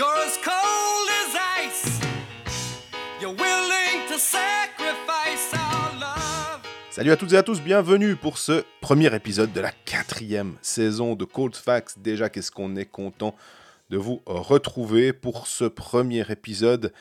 You're as cold as ice. You're willing to sacrifice our love. Salut à toutes et à tous, bienvenue pour ce premier épisode de la quatrième saison de Cold Facts. Déjà, qu'est-ce qu'on est content de vous retrouver pour ce premier épisode.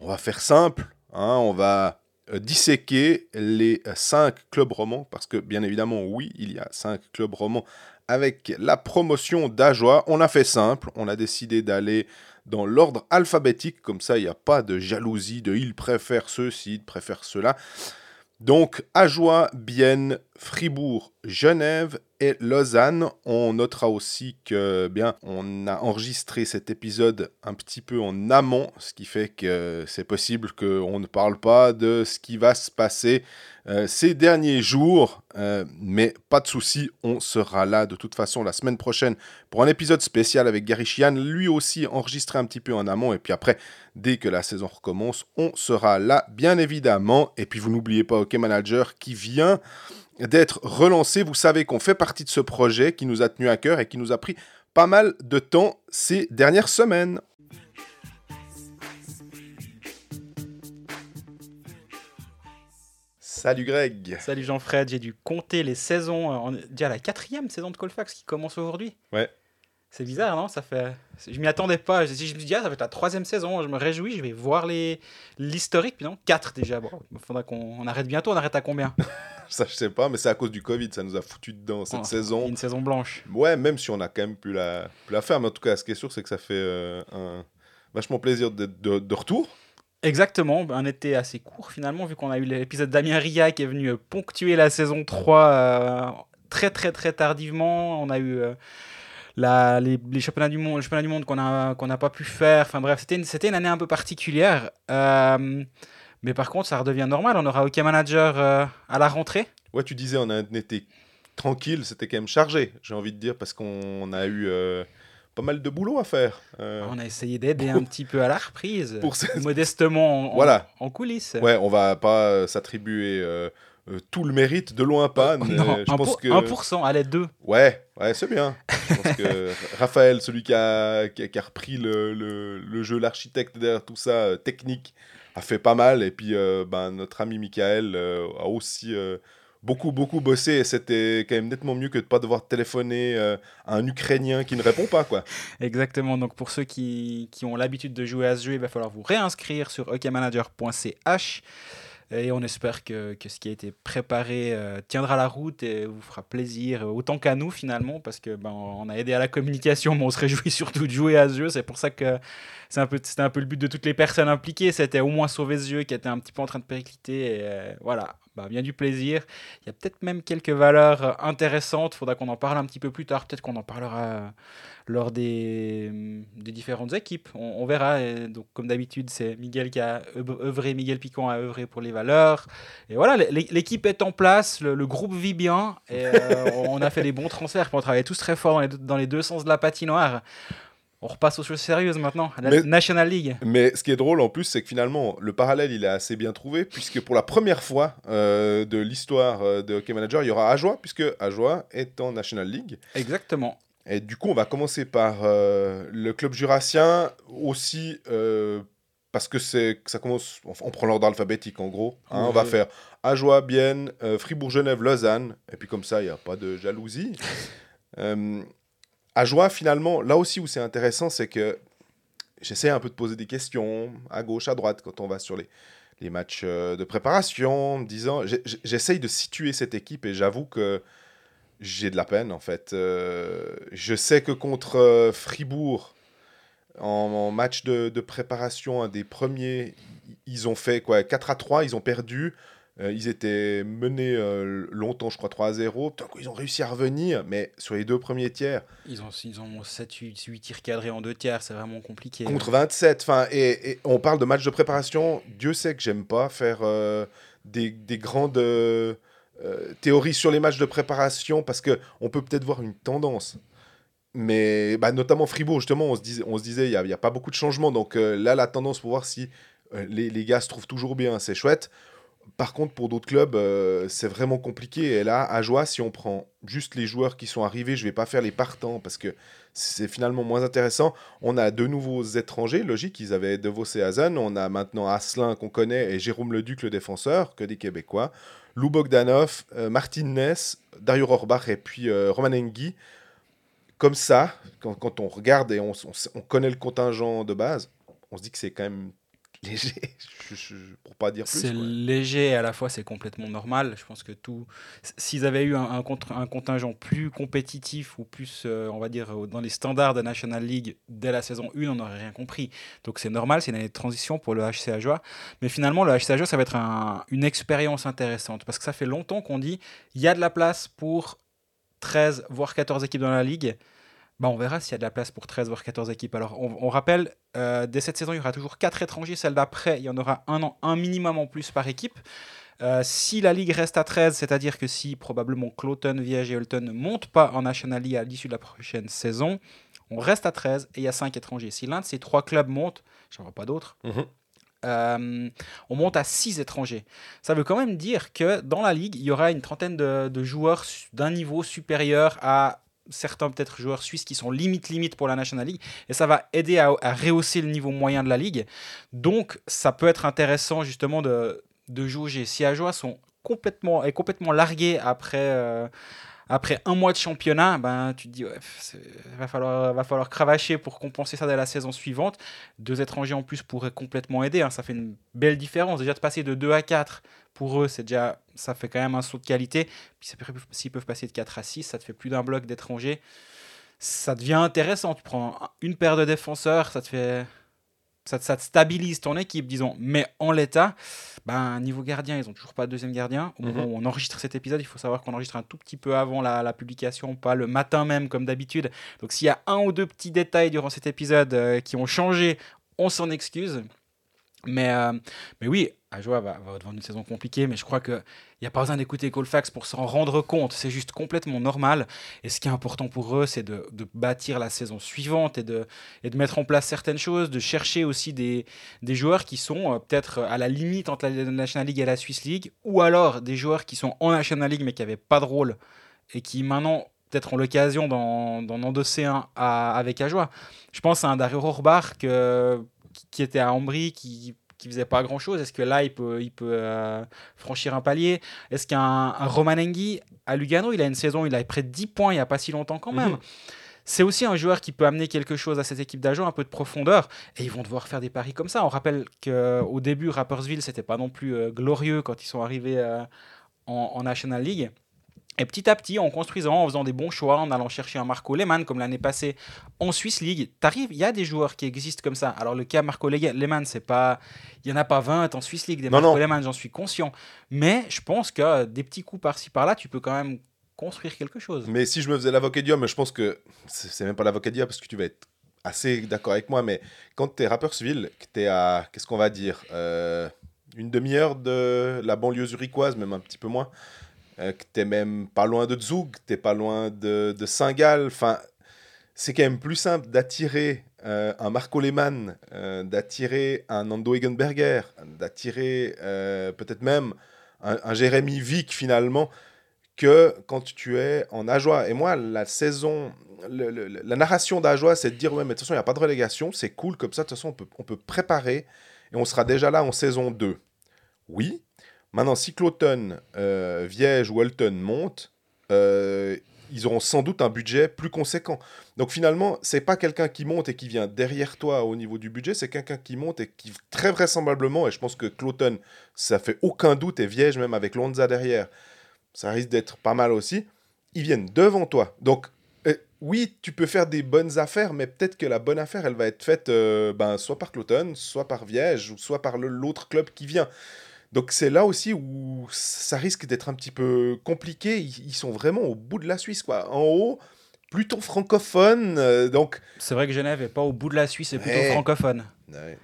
On va faire simple, hein, on va euh, disséquer les cinq clubs romans, parce que bien évidemment, oui, il y a cinq clubs romans avec la promotion d'Ajoie. On a fait simple, on a décidé d'aller dans l'ordre alphabétique, comme ça il n'y a pas de jalousie, de il préfère ceci, il préfère cela. Donc, Ajoie, Bienne, Fribourg, Genève et Lausanne. On notera aussi que bien, on a enregistré cet épisode un petit peu en amont, ce qui fait que c'est possible qu'on ne parle pas de ce qui va se passer euh, ces derniers jours. Euh, mais pas de souci, on sera là de toute façon la semaine prochaine pour un épisode spécial avec Gary Chian, lui aussi enregistré un petit peu en amont. Et puis après, dès que la saison recommence, on sera là, bien évidemment. Et puis vous n'oubliez pas OK Manager qui vient d'être relancé. Vous savez qu'on fait partie de ce projet qui nous a tenu à cœur et qui nous a pris pas mal de temps ces dernières semaines. Salut Greg. Salut Jean-Fred, j'ai dû compter les saisons, euh, on est déjà la quatrième saison de Colfax qui commence aujourd'hui. Ouais. C'est bizarre, non? Ça fait, je m'y attendais pas. Je, je me dis ah, ça va être la troisième saison. Je me réjouis, je vais voir les l'historique. Puis non, quatre déjà. Bon, il faudra qu'on on arrête bientôt. On arrête à combien? Ça, je sais pas, mais c'est à cause du Covid, ça nous a foutu dedans cette Oh, saison. Une saison blanche. Ouais, même si on a quand même pu la, pu la faire, mais en tout cas, ce qui est sûr, c'est que ça fait euh, un vachement plaisir d'être de, de retour. Exactement, un été assez court finalement, vu qu'on a eu l'épisode Damien Ria qui est venu euh, ponctuer la saison 3 euh, très très très tardivement. On a eu euh, la, les, les championnats du monde, le championnat du monde qu'on n'a qu'on n'a pas pu faire. Enfin bref, c'était une, c'était une année un peu particulière. Euh, mais par contre, ça redevient normal. On aura OK Manager euh, à la rentrée. Ouais, tu disais, on a été tranquille, c'était quand même chargé, j'ai envie de dire, parce qu'on a eu euh, pas mal de boulot à faire. Euh, On a essayé d'aider un petit peu à la reprise, pour cette- modestement en, Voilà. en coulisses. Ouais, on va pas s'attribuer euh, tout le mérite de loin pas. Non, je pense 1%, que 1%, allez, 2. ouais, ouais, c'est bien. Je pense que Raphaël, celui qui a, qui a, qui a repris le, le, le jeu, l'architecte derrière tout ça, euh, technique, a fait pas mal. Et puis euh, ben, notre ami Michael a aussi beaucoup, beaucoup bossé. Et c'était quand même nettement mieux que de pas devoir téléphoner euh, à un Ukrainien qui ne répond pas, quoi. Exactement. Donc pour ceux qui, qui ont l'habitude de jouer à ce jeu, il va falloir vous réinscrire sur okmanager.ch. Et on espère que, que ce qui a été préparé euh, tiendra la route et vous fera plaisir, euh, autant qu'à nous finalement, parce que ben, on a aidé à la communication, mais on se réjouit surtout de jouer à ce jeu. C'est pour ça que c'est un peu, c'était un peu le but de toutes les personnes impliquées, c'était au moins sauver ce qui était un petit peu en train de péricliter. Et euh, voilà, bah, bien du plaisir. Il y a peut-être même quelques valeurs intéressantes, faudra qu'on en parle un petit peu plus tard, peut-être qu'on en parlera euh, lors des, des différentes équipes. On, verra. Donc, comme d'habitude, c'est Miguel qui a œuv- œuvré, Miguel Picon a œuvré pour les valeurs. Et voilà, l'é- l'équipe est en place, le, groupe vit bien, euh, on a fait des bons transferts. On travaille tous très fort dans les deux sens de la patinoire. On repasse aux choses sérieuses maintenant, la Mais- National League. Mais ce qui est drôle en plus, c'est que finalement, le parallèle, il est assez bien trouvé, puisque pour la première fois euh, de l'histoire euh, de Hockey Manager, il y aura Ajoie, puisque Ajoie est en National League. Exactement. Et du coup, on va commencer par euh, le club jurassien, aussi euh, parce que c'est ça commence, on, on prend l'ordre alphabétique en gros. hein. On va faire Ajoie, Bienne, Fribourg, Genève, Lausanne, et puis comme ça, il n'y a pas de jalousie. Euh, Ajoie, finalement, là aussi où c'est intéressant, c'est que j'essaie un peu de poser des questions à gauche, à droite, quand on va sur les, matchs euh, de préparation, en me disant, j'essaye de situer cette équipe et j'avoue que j'ai de la peine en fait. Euh, je sais que contre euh, Fribourg, en, match de, préparation, un des premiers, ils ont fait quoi 4 à 3, ils ont perdu. Euh, ils étaient menés euh, longtemps, je crois 3 à 0. Putain, ils ont réussi à revenir, mais sur les deux premiers tiers, Ils ont, ils ont 7, 8, 8 tirs cadrés en deux tiers, c'est vraiment compliqué. contre 27. Enfin, et, et on parle de match de préparation. Dieu sait que j'aime pas faire euh, des, des grandes théories sur les matchs de préparation parce que on peut peut-être voir une tendance. Mais bah, notamment Fribourg, justement, on se disait, on se disait, il n'y a, a pas beaucoup de changements. Donc là, la tendance pour voir si les, les gars se trouvent toujours bien, c'est chouette. Par contre, pour d'autres clubs, euh, c'est vraiment compliqué. Et là, à Joie, si on prend juste les joueurs qui sont arrivés, je vais pas faire les partants parce que c'est finalement moins intéressant. On a deux nouveaux étrangers, logique. Ils avaient De Vos et Hazen. On a maintenant Asselin qu'on connaît et Jérôme Leduc, le défenseur, que des Québécois. Lou Bogdanov, euh, Martin Ness, Dario Rohrbach et puis euh, Roman Engi. Comme ça, quand, on regarde et on, on connaît le contingent de base, on se dit que c'est quand même léger, je, je, pour pas dire plus. C'est léger et à la fois c'est complètement normal. Je pense que tout. S'ils avaient eu un, un, contre- un contingent plus compétitif ou plus, euh, on va dire, euh, dans les standards de National League dès la saison 1, on n'aurait rien compris. Donc c'est normal, c'est une année de transition pour le HC Ajoie. Mais finalement, le HC Ajoie, ça va être un- une expérience intéressante parce que ça fait longtemps qu'on dit il y a de la place pour 13 voire 14 équipes dans la ligue. Bah, on verra s'il y a de la place pour 13 voire 14 équipes. Alors, on, on rappelle, euh, dès cette saison, il y aura toujours 4 étrangers. Celle d'après, il y en aura un, un minimum en plus par équipe. Euh, si la ligue reste à 13, c'est-à-dire que si probablement Cloton, Viège et Holton ne montent pas en National League à l'issue de la prochaine saison, on reste à 13 et il y a 5 étrangers. Si l'un de ces trois clubs monte, je n'en vois pas d'autres, Mhm. euh, on monte à 6 étrangers. Ça veut quand même dire que dans la ligue, il y aura une trentaine de, de joueurs d'un niveau supérieur à certains peut-être joueurs suisses qui sont limite limite pour la National League et ça va aider à, à rehausser le niveau moyen de la ligue. Donc ça peut être intéressant justement de, de jauger. Si Ajoie sont complètement, est complètement largué après, euh, après un mois de championnat, ben, tu te dis, ouais, va falloir, va falloir cravacher pour compenser ça dès la saison suivante. Deux étrangers en plus pourraient complètement aider. hein. Ça fait une belle différence. Déjà de passer de 2 à 4, pour eux, c'est déjà, ça fait quand même un saut de qualité. Puis s'ils peuvent passer de 4 à 6, ça te fait plus d'un bloc d'étrangers. Ça devient intéressant. Tu prends une paire de défenseurs, ça te fait. Ça, te- ça stabilise ton équipe, disons. Mais en l'état, ben, niveau gardien, ils n'ont toujours pas de deuxième gardien. Au moment Mhm. où on enregistre cet épisode, il faut savoir qu'on enregistre un tout petit peu avant la, la publication, pas le matin même comme d'habitude. Donc s'il y a un ou deux petits détails durant cet épisode euh, qui ont changé, on s'en excuse. Mais, euh, mais oui, Ajoa va, va devant une saison compliquée, mais je crois qu'il n'y a pas besoin d'écouter Colfax pour s'en rendre compte. C'est juste complètement normal. Et ce qui est important pour eux, c'est de, bâtir la saison suivante et de, et de mettre en place certaines choses, de chercher aussi des, joueurs qui sont euh, peut-être à la limite entre la National League et la Swiss League, ou alors des joueurs qui sont en National League mais qui n'avaient pas de rôle et qui maintenant peut-être ont l'occasion d'en endosser un avec Ajoie. Je pense à un Dario Rohrbach que- qui- était à Ambry, qui faisait pas grand chose. Est-ce que là il peut, il peut euh, franchir un palier? Est-ce qu'un un Roman Engui à Lugano, il a une saison, il a près de 10 points il y a pas si longtemps quand même. Mhm. C'est aussi un joueur qui peut amener quelque chose à cette équipe d'agents, un peu de profondeur, et ils vont devoir faire des paris comme ça. On rappelle qu'au début, Rappersville, c'était pas non plus euh, glorieux quand ils sont arrivés euh, en, en National League. Et petit à petit, en construisant, en faisant des bons choix, en allant chercher un Marco Lehmann, comme l'année passée en Swiss League, t'arrives, il y a des joueurs qui existent comme ça. Alors le cas Marco Le- Lehmann, c'est pas, il y en a pas 20 en Swiss League des Non, Marco non. Lehmann, j'en suis conscient. Mais je pense que des petits coups par-ci par-là, tu peux quand même construire quelque chose. Mais si je me faisais l'avocat du je pense que c'est même pas l'avocat du parce que tu vas être assez d'accord avec moi, mais quand tu es Rapperswil, que tu es à, qu'est-ce qu'on va dire, euh, une demi-heure de la banlieue zurichoise, même un petit peu moins, euh, que tu même pas loin de Zug, tu pas loin de, de Saint-Gall, enfin, c'est quand même plus simple d'attirer euh, un Marco Lehmann, euh, d'attirer un Nando Egenberger, d'attirer euh, peut-être même un, un Jérémy Vick finalement que quand tu es en Ajoie. Et moi, la saison, la narration d'Ajoie, c'est de dire ouais, mais de toute façon, il n'y a pas de relégation, c'est cool, comme ça, de toute façon, on peut, on peut préparer et on sera déjà là en saison 2. Oui. Maintenant, si Cloton, euh, Viège ou Holton montent, euh, ils auront sans doute un budget plus conséquent. Donc finalement, c'est pas quelqu'un qui monte et qui vient derrière toi au niveau du budget, c'est quelqu'un qui monte et qui très vraisemblablement, et je pense que Cloton, ça fait aucun doute, et Viège même avec Lonza derrière, ça risque d'être pas mal aussi, ils viennent devant toi. Donc, euh, oui, tu peux faire des bonnes affaires, mais peut-être que la bonne affaire, elle va être faite ben, soit par Cloton, soit par Viège, ou soit par l'autre club qui vient. Donc c'est là aussi où ça risque d'être un petit peu compliqué. Ils, sont vraiment au bout de la Suisse, quoi. En haut, plutôt francophone. euh, donc C'est vrai que Genève est pas au bout de la Suisse, c'est plutôt Ouais. francophone. Ouais.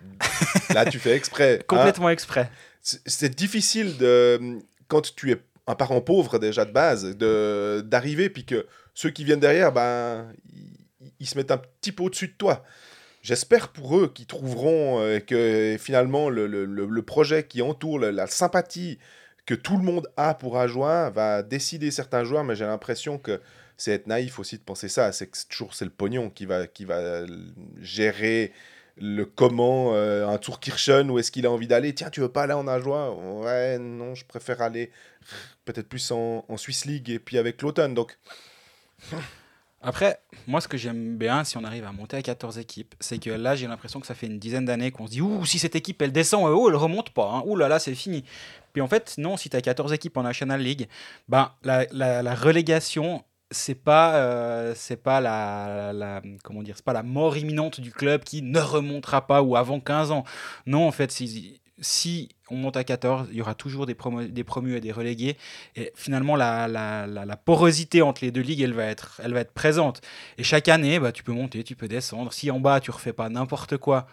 là, tu fais exprès. hein. Complètement exprès. c'est difficile de quand tu es un parent pauvre déjà de base de d'arriver puis que ceux qui viennent derrière ben ils se mettent un petit peu au-dessus de toi j'espère pour eux qu'ils trouveront euh, que finalement le, le- le- projet qui entoure la sympathie que tout le monde a pour Ajoie va décider certains joueurs, mais j'ai l'impression que c'est être naïf aussi de penser ça. C'est que toujours c'est le pognon qui va, qui va gérer le comment, euh, un tour Kirchen, où est-ce qu'il a envie d'aller Tiens, tu veux pas aller en Ajoie Ouais, non, je préfère aller peut-être plus en, en Swiss League et puis avec l'automne. Donc, Après, moi, ce que j'aime bien, si on arrive à monter à 14 équipes, c'est que là, j'ai l'impression que ça fait une dizaine d'années qu'on se dit Ouh, si cette équipe, elle descend, euh, oh, elle remonte pas. Hein. Ouh là là, c'est fini. Puis en fait, non, si tu as 14 équipes en National League, ben, la, relégation, c'est pas, euh, c'est pas la, la- comment dire, c'est pas la mort imminente du club qui ne remontera pas ou avant 15 ans. Non, en fait, si, si on monte à 14, il y aura toujours des, des promus et des relégués. Et finalement, la, la- la- porosité entre les deux ligues, elle va être, elle va être présente. Et chaque année, bah, tu peux monter, tu peux descendre. Si en bas, tu refais pas n'importe quoi,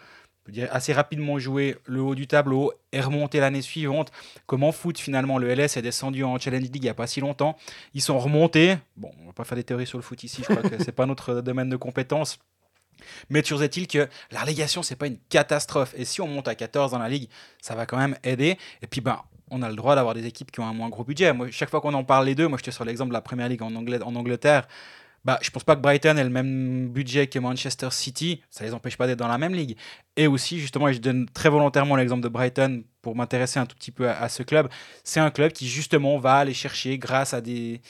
assez rapidement jouer le haut du tableau et remonter l'année suivante. Comme en foot, finalement, le LS est descendu en Challenge League il n'y a pas si longtemps? Ils sont remontés. Bon, on va pas faire des théories sur le foot ici, je crois que c'est pas notre domaine de compétence. Mais toujours est-il que la relégation, c'est pas une catastrophe. Et si on monte à 14 dans la ligue, ça va quand même aider. Et puis, ben, on a le droit d'avoir des équipes qui ont un moins gros budget. Moi, chaque fois qu'on en parle les deux, moi, je te sur l'exemple de la Première Ligue en, Angleterre. Bah, je pense pas que Brighton ait le même budget que Manchester City. Ça les empêche pas d'être dans la même ligue. Et aussi, justement, et je donne très volontairement l'exemple de Brighton pour m'intéresser un tout petit peu à, ce club. C'est un club qui, justement, va aller chercher, grâce à des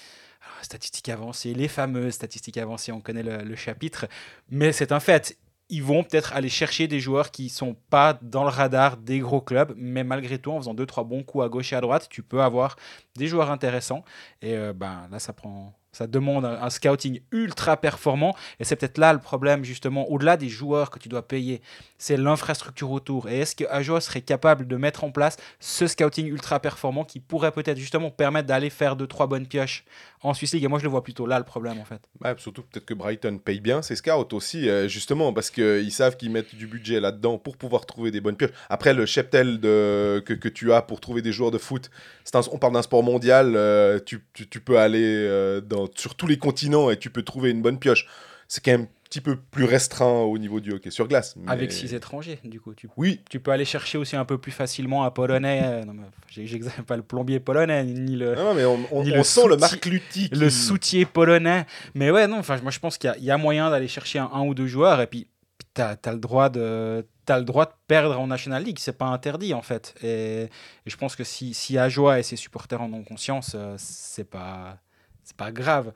statistiques avancées, les fameuses statistiques avancées, on connaît le, chapitre, mais c'est un fait. Ils vont peut-être aller chercher des joueurs qui sont pas dans le radar des gros clubs, mais malgré tout, en faisant deux trois bons coups à gauche et à droite, tu peux avoir des joueurs intéressants. Et euh, ben là, ça prend, ça demande un, scouting ultra performant. Et c'est peut-être là le problème justement, au-delà des joueurs que tu dois payer, c'est l'infrastructure autour. Et est-ce que Ajo serait capable de mettre en place ce scouting ultra performant qui pourrait peut-être justement permettre d'aller faire deux trois bonnes pioches en Swiss League? Et moi, je le vois plutôt là le problème en fait. Ouais, surtout peut-être que Brighton paye bien ses scouts aussi, euh, justement, parce qu'ils savent qu'ils mettent du budget là-dedans pour pouvoir trouver des bonnes pioches. Après, le cheptel de, que, que tu as pour trouver des joueurs de foot, un- on parle d'un sport mondial, euh, tu, tu- tu peux aller euh, dans, sur tous les continents et tu peux trouver une bonne pioche. C'est quand même un petit peu plus restreint au niveau du hockey sur glace. mais- Avec six étrangers, du coup, tu Oui, tu peux aller chercher aussi un peu plus facilement un polonais. euh, non, j'exagère pas le plombier polonais, ni le, non, mais on, on- Ni on le sent le Marc Lutti. le soutier polonais. Mais ouais, non, enfin, moi je pense qu'il y a- il y, a moyen d'aller chercher un, un ou deux joueurs et puis tu as, le droit de. T'as le droit de perdre en National League, c'est pas interdit en fait. Et, et je pense que si, si Ajoie et ses supporters en ont conscience, euh, c'est pas, c'est pas grave.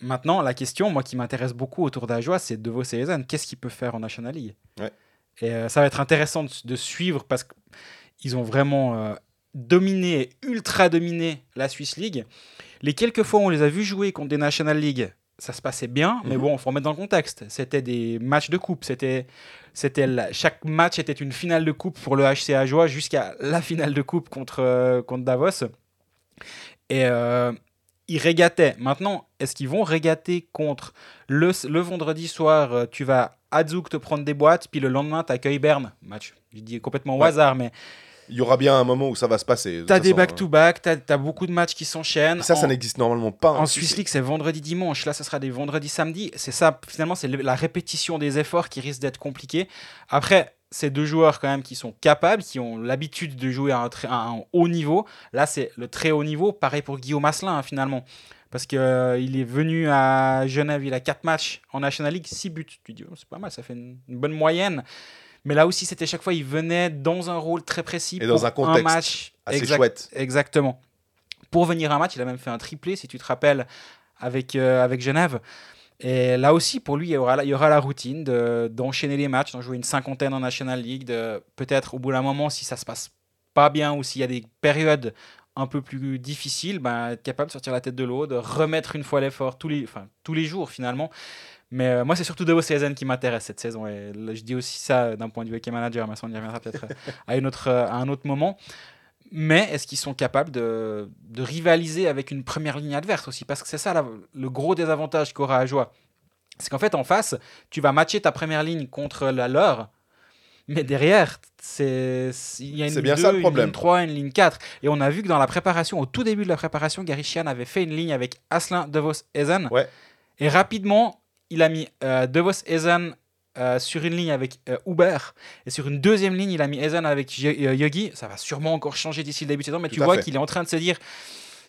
Maintenant, la question, moi qui m'intéresse beaucoup autour d'Ajoie, c'est de vos Cézanne. Qu'est-ce qu'il peut faire en National League? Ouais. Et euh, ça va être intéressant de, de suivre parce qu'ils ont vraiment euh, dominé, ultra dominé la Swiss League. Les quelques fois où on les a vus jouer contre des National League, ça se passait bien, mais Mhm. bon, il faut remettre dans le contexte. C'était des matchs de coupe. C'était, c'était chaque match était une finale de coupe pour le HC Ajoie jusqu'à la finale de coupe contre, euh, contre Davos. Et ils régataient. Maintenant, est-ce qu'ils vont régater contre le, le vendredi soir euh, Tu vas à Zug te prendre des boîtes, puis le lendemain, tu accueilles Berne? Match, je dis complètement au Ouais. hasard, mais Il y aura bien un moment où ça va se passer. de tu as toute des back-to-back, tu as, beaucoup de matchs qui s'enchaînent. hein. Ça, ça En- n'existe normalement pas. en Swiss League, c'est vendredi dimanche. Là, ce sera des vendredis samedi. C'est ça, finalement, c'est la répétition des efforts qui risque d'être compliqué. Après, c'est deux joueurs quand même qui sont capables, qui ont l'habitude de jouer à un, très- à un haut niveau. Là, c'est le très haut niveau. Pareil pour Guillaume Asselin, hein, finalement. Parce qu'il il est venu à Genève, il a 4 matchs en National League, 6 buts. Tu dis, oh, c'est pas mal, ça fait une, une bonne moyenne. Mais là aussi, c'était chaque fois, il venait dans un rôle très précis. Et dans pour un contexte match. Assez Exact- chouette. Exactement. Pour venir à un match, il a même fait un triplé, si tu te rappelles, avec, euh, avec Genève. Et là aussi, pour lui, il y aura, la- il y aura la routine de- d'enchaîner les matchs, d'en jouer une cinquantaine en National League, de peut-être au bout d'un moment, si ça se passe pas bien ou s'il y a des périodes un peu plus difficiles, ben, être capable de sortir la tête de l'eau, de remettre une fois l'effort tous les, enfin, tous les jours finalement. Mais euh, moi, c'est surtout Devo Season qui m'intéresse cette saison. Et là, je dis aussi ça d'un point de vue hockey manager, mais ça, on y reviendra peut-être à, une autre, à un autre moment. Mais est-ce qu'ils sont capables de, de rivaliser avec une première ligne adverse aussi? Parce que c'est ça la- le gros désavantage qu'aura Ajoie. C'est qu'en fait, en face, tu vas matcher ta première ligne contre la leur, mais derrière, c'est il y a une ligne bien ça, le 2, problème. une ligne 3, une ligne 4. Et on a vu que dans la préparation, au tout début de la préparation, Gary Sheehan avait fait une ligne avec Aslin, De Vos, Ezen. Ouais. Et rapidement, il a mis euh, De Vos, Ezen, euh, sur une ligne avec euh, Uber et sur une deuxième ligne, il a mis Ezen avec euh, Yogi. Ça va sûrement encore changer d'ici le début de saison, mais Tout tu vois qu'il est en train de se dire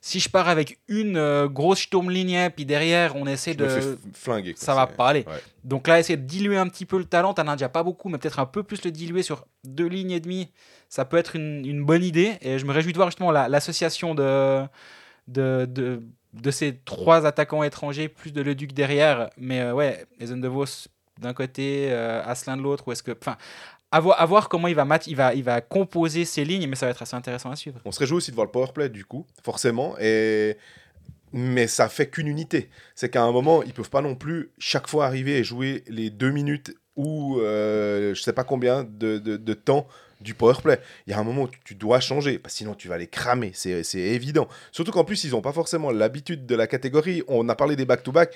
si je pars avec une euh, grosse Sturmlinie, puis derrière, on essaie Je de. flinguer. quoi, Ça va pas aller. ouais. Donc là, essayer de diluer un petit peu le talent, t'en as déjà pas beaucoup, mais peut-être un peu plus le diluer sur deux lignes et demie, ça peut être une, une bonne idée. Et je me réjouis de voir justement la- l'association de, de, de, de ces trois attaquants étrangers, plus de Leduc derrière. Mais euh, ouais, Ezen de Vos d'un côté, euh, Asselin de l'autre, ou est-ce que. Enfin, à voir, comment il va, match, il, va, il va composer ces lignes, mais ça va être assez intéressant à suivre. On se réjouit aussi de voir le powerplay, du coup, forcément. Et... Mais ça fait qu'une unité. C'est qu'à un moment, ils peuvent pas non plus chaque fois arriver et jouer les deux minutes ou euh, je sais pas combien de, de- temps du powerplay. Il y a un moment où tu- dois changer, parce sinon tu vas les cramer, c'est évident. Surtout qu'en plus, ils n'ont pas forcément l'habitude de la catégorie. On a parlé des back-to-back.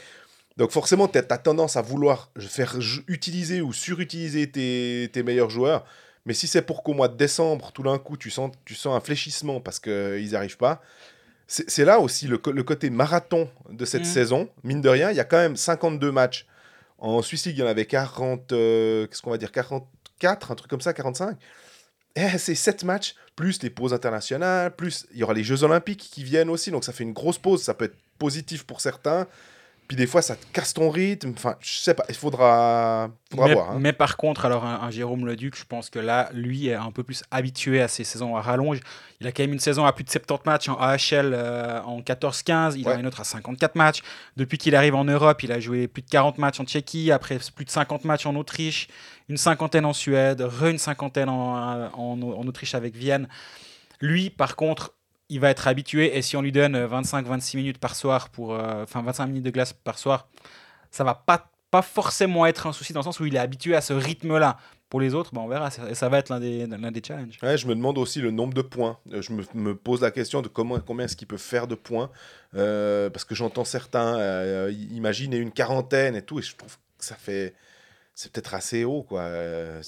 Donc forcément, tu as tendance à vouloir faire utiliser ou surutiliser tes, tes meilleurs joueurs. Mais si c'est pour qu'au mois de décembre, tout d'un coup, tu sens, tu sens un fléchissement parce qu'ils n'arrivent pas, c'est là aussi le, côté marathon de cette Mhm. saison. Mine de rien, il y a quand même 52 matchs. En Suisse League, il y en avait 40, euh, qu'est-ce qu'on va dire, 44, un truc comme ça, 45. Eh, c'est 7 matchs, plus les pauses internationales, plus il y aura les Jeux Olympiques qui viennent aussi, donc ça fait une grosse pause. Ça peut être positif pour certains. Puis des fois, ça te casse ton rythme. Enfin, je sais pas, il faudra, faudra mais, voir. hein. mais par contre, alors un, un Jérôme Leduc, je pense que là, lui est un peu plus habitué à ces saisons à rallonge. Il a quand même une saison à plus de 70 matchs en AHL euh, en 14-15. Il en a une autre à 54 matchs. Depuis qu'il arrive en Europe, il a joué plus de 40 matchs en Tchéquie, après plus de 50 matchs en Autriche, une cinquantaine en Suède, re une cinquantaine en, euh, en, en Autriche avec Vienne. Lui, par contre, il va être habitué et si on lui donne 25-26 minutes par soir pour, euh, enfin 25 minutes de glace par soir, ça va pas pas forcément être un souci dans le sens où il est habitué à ce rythme-là. Pour les autres, ben on verra. Ça, ça va être l'un des, des challenges. Ouais, je me demande aussi le nombre de points. Euh, Je me, me pose la question de comment, combien est-ce qu'il peut faire de points. Euh, parce que j'entends certains euh, imaginer une quarantaine et tout, et je trouve que ça fait. C'est peut-être assez haut, quoi. Euh,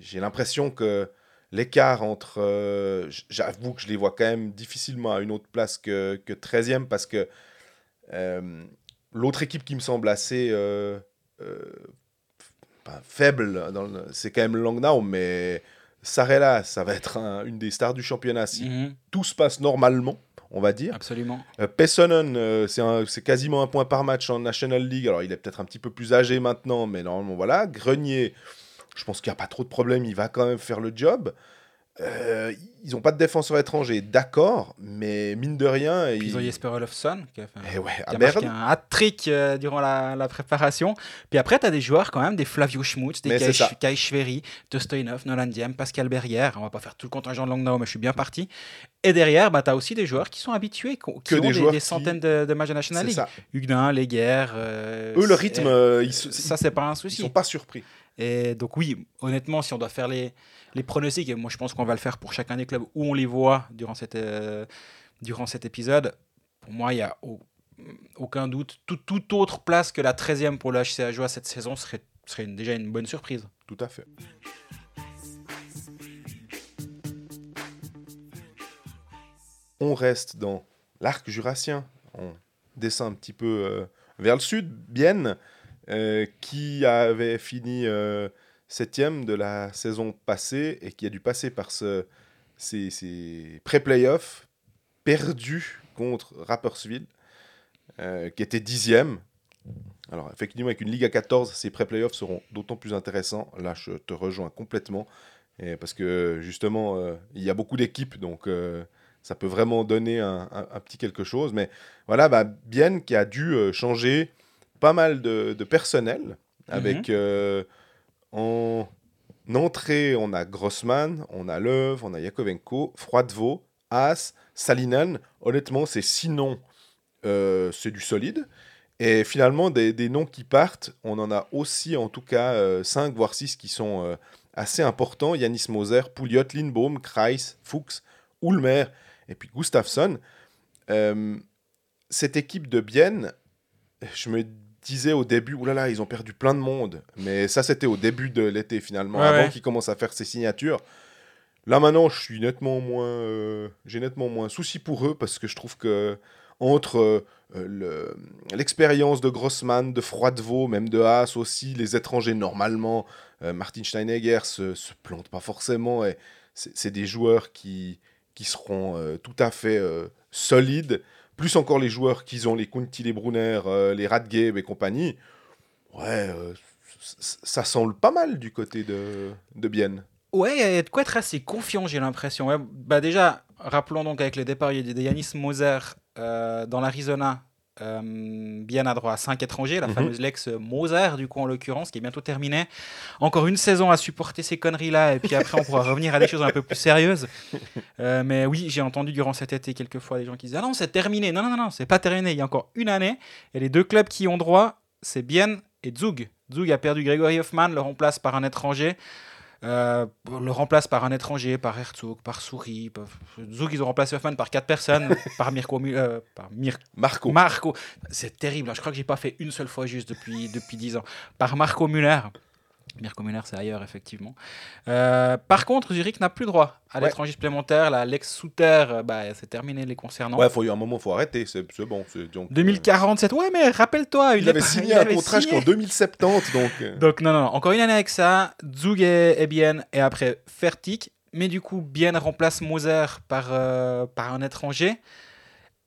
J'ai l'impression que l'écart entre. euh, J'avoue que je les vois quand même difficilement à une autre place que, que 13e, parce que euh, l'autre équipe qui me semble assez. euh, faible, c'est quand même Langnau, mais Sarella, ça va être un- une des stars du championnat si Mhm, tout se passe normalement, on va dire. absolument. Pessonen, c'est quasiment un point par match en National League. Alors, il est peut-être un petit peu plus âgé maintenant, mais normalement, voilà. Grenier, je pense qu'il n'y a pas trop de problème, il va quand même faire le job. Euh, ils n'ont pas de défenseur étranger, d'accord, mais mine de rien. Puis ils ont Jesper Olofsson qui a, fait un- Eh ouais, qui à a marqué un hat-trick euh, durant la, la préparation. Puis après, tu as des joueurs quand même, des Flavio Schmutz, des Kai. Kai Schwery, Tostoinov, Nolan Diem, Pascal Berrière. On va pas faire tout le contingent de Langnau, mais je suis bien parti. Et derrière, bah, tu as aussi des joueurs qui sont habitués, qui, qui Que ont des des, qui- centaines de, de matchs de National League. Huguenin, Léguerre. euh, Eux, le rythme, ils, ça, c'est pas un ils souci. sont pas surpris. Et donc oui, honnêtement, si on doit faire les, pronostics, et moi je pense qu'on va le faire pour chacun des clubs où on les voit durant, cette, euh, durant cet épisode, pour moi, il n'y a au- aucun doute. Tout, toute autre place que la 13e pour le HC Ajoie cette saison serait, serait déjà une bonne surprise. Tout à fait. On reste dans l'arc jurassien. On descend un petit peu euh, vers le sud. Bienne, euh, qui avait fini euh, septième de la saison passée et qui a dû passer par ce, ces, pré-playoffs perdus contre Rapperswil, euh, qui était dixième. Alors, effectivement, avec une Ligue à 14, ces pré-playoffs seront d'autant plus intéressants. Là, je te rejoins complètement. Parce que, justement, euh, il y a beaucoup d'équipes, donc euh, ça peut vraiment donner un, petit quelque chose. Mais voilà, bah, Bienne qui a dû changer pas mal de, de personnel. Avec euh, en entrée, on a Grossman, on a Löw, on a Yakovenko, Froidevaux, Haas, Salinen. Honnêtement, c'est sinon, euh, c'est du solide. Et finalement, des, des noms qui partent, on en a aussi en tout cas 5 voire 6 qui sont euh, assez importants. Yanis Moser, Pouliot, Lindbaum, Kreis, Fuchs, Ulmer et puis Gustafsson. Euh, cette équipe de Bienne, je me disais au début, oulala, ils ont perdu plein de monde. Mais ça, c'était au début de l'été finalement, Ouais, avant ouais. qu'ils commencent à faire ces signatures. Là maintenant, je suis nettement moins, euh, j'ai nettement moins souci pour eux parce que je trouve que entre euh, le- l'expérience de Grossman, de Froidevaux, même de Haas aussi, les étrangers normalement, euh, Martin Steinegger se, se plante pas forcément et c'est des joueurs qui, qui seront tout à fait solides, plus encore les joueurs qu'ils ont, les Kunti, les Brunner, euh, les Radgeb et compagnie. Ouais, euh, ça semble pas mal du côté de, de Bienne. Ouais, il y a de quoi être assez confiant, j'ai l'impression. Ouais, bah déjà, rappelons donc avec le départ de Yanis Moser euh, dans l'Arizona, euh, bien à droit, 5 étrangers, la Mhm. fameuse Lex Moser, du coup, en l'occurrence, qui est bientôt terminée. Encore une saison à supporter ces conneries-là, et puis après, on pourra revenir à des choses un peu plus sérieuses. Euh, mais oui, j'ai entendu durant cet été quelquefois des gens qui disent Ah non, c'est terminé. Non, non, non, non, c'est pas terminé. Il y a encore une année, et les deux clubs qui ont droit, c'est Bienne et Zug. Zug a perdu Grégory Hoffman, le remplace par un étranger. Euh, le remplace par un étranger, par Herzog, par Souris. Par... Zug, ils ont remplacé Hoffman par quatre personnes, par Mirko, euh, par Mir- Marco. Marco. C'est terrible, hein. je crois que j'ai pas fait une seule fois juste depuis, depuis 10 ans. Par Marco Müller. Mirko Müller, c'est ailleurs, effectivement. Euh, par contre, Zurich n'a plus droit à Ouais. l'étranger supplémentaire. La Lex Souter, euh, bah, c'est terminé les concernant. Ouais, faut, il y a un moment, faut arrêter, c'est bon. c'est- donc, euh, 2047, ouais, mais rappelle-toi, il avait signé un contrat jusqu'en 2070, donc. Donc non, non, non, encore une année avec ça, Zug et, Bien, et après Fertig. Mais du coup, Bien remplace Moser par, euh, par un étranger.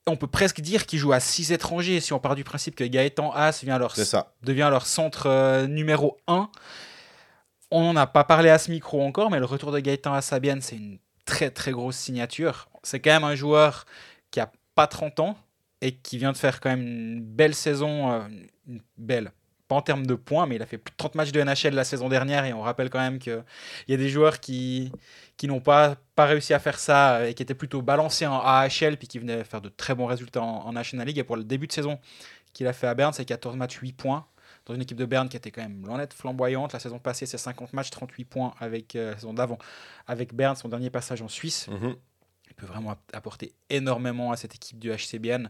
On peut presque dire qu'il joue à 6 étrangers si on part du principe que Gaëtan Haas vient leur, devient leur centre euh, numéro 1. On n'en a pas parlé à ce micro encore, mais le retour de Gaëtan Bienne, c'est une très très grosse signature. C'est quand même un joueur qui a pas 30 ans et qui vient de faire quand même une belle saison, euh, une belle, pas en termes de points, mais il a fait plus de 30 matchs de NHL la saison dernière et on rappelle quand même qu'il y a des joueurs qui, qui n'ont pas, pas réussi à faire ça et qui étaient plutôt balancés en AHL puis qui venaient faire de très bons résultats en, en National League. Et pour le début de saison qu'il a fait à Berne, c'est 14 matchs, 8 points. Dans une équipe de Berne qui était quand même loin d'être flamboyante. La saison passée, c'est 50 matchs, 38 points avec euh, la saison d'avant avec Berne, son dernier passage en Suisse. Mhm. Il peut vraiment app- apporter énormément à cette équipe du HCBN.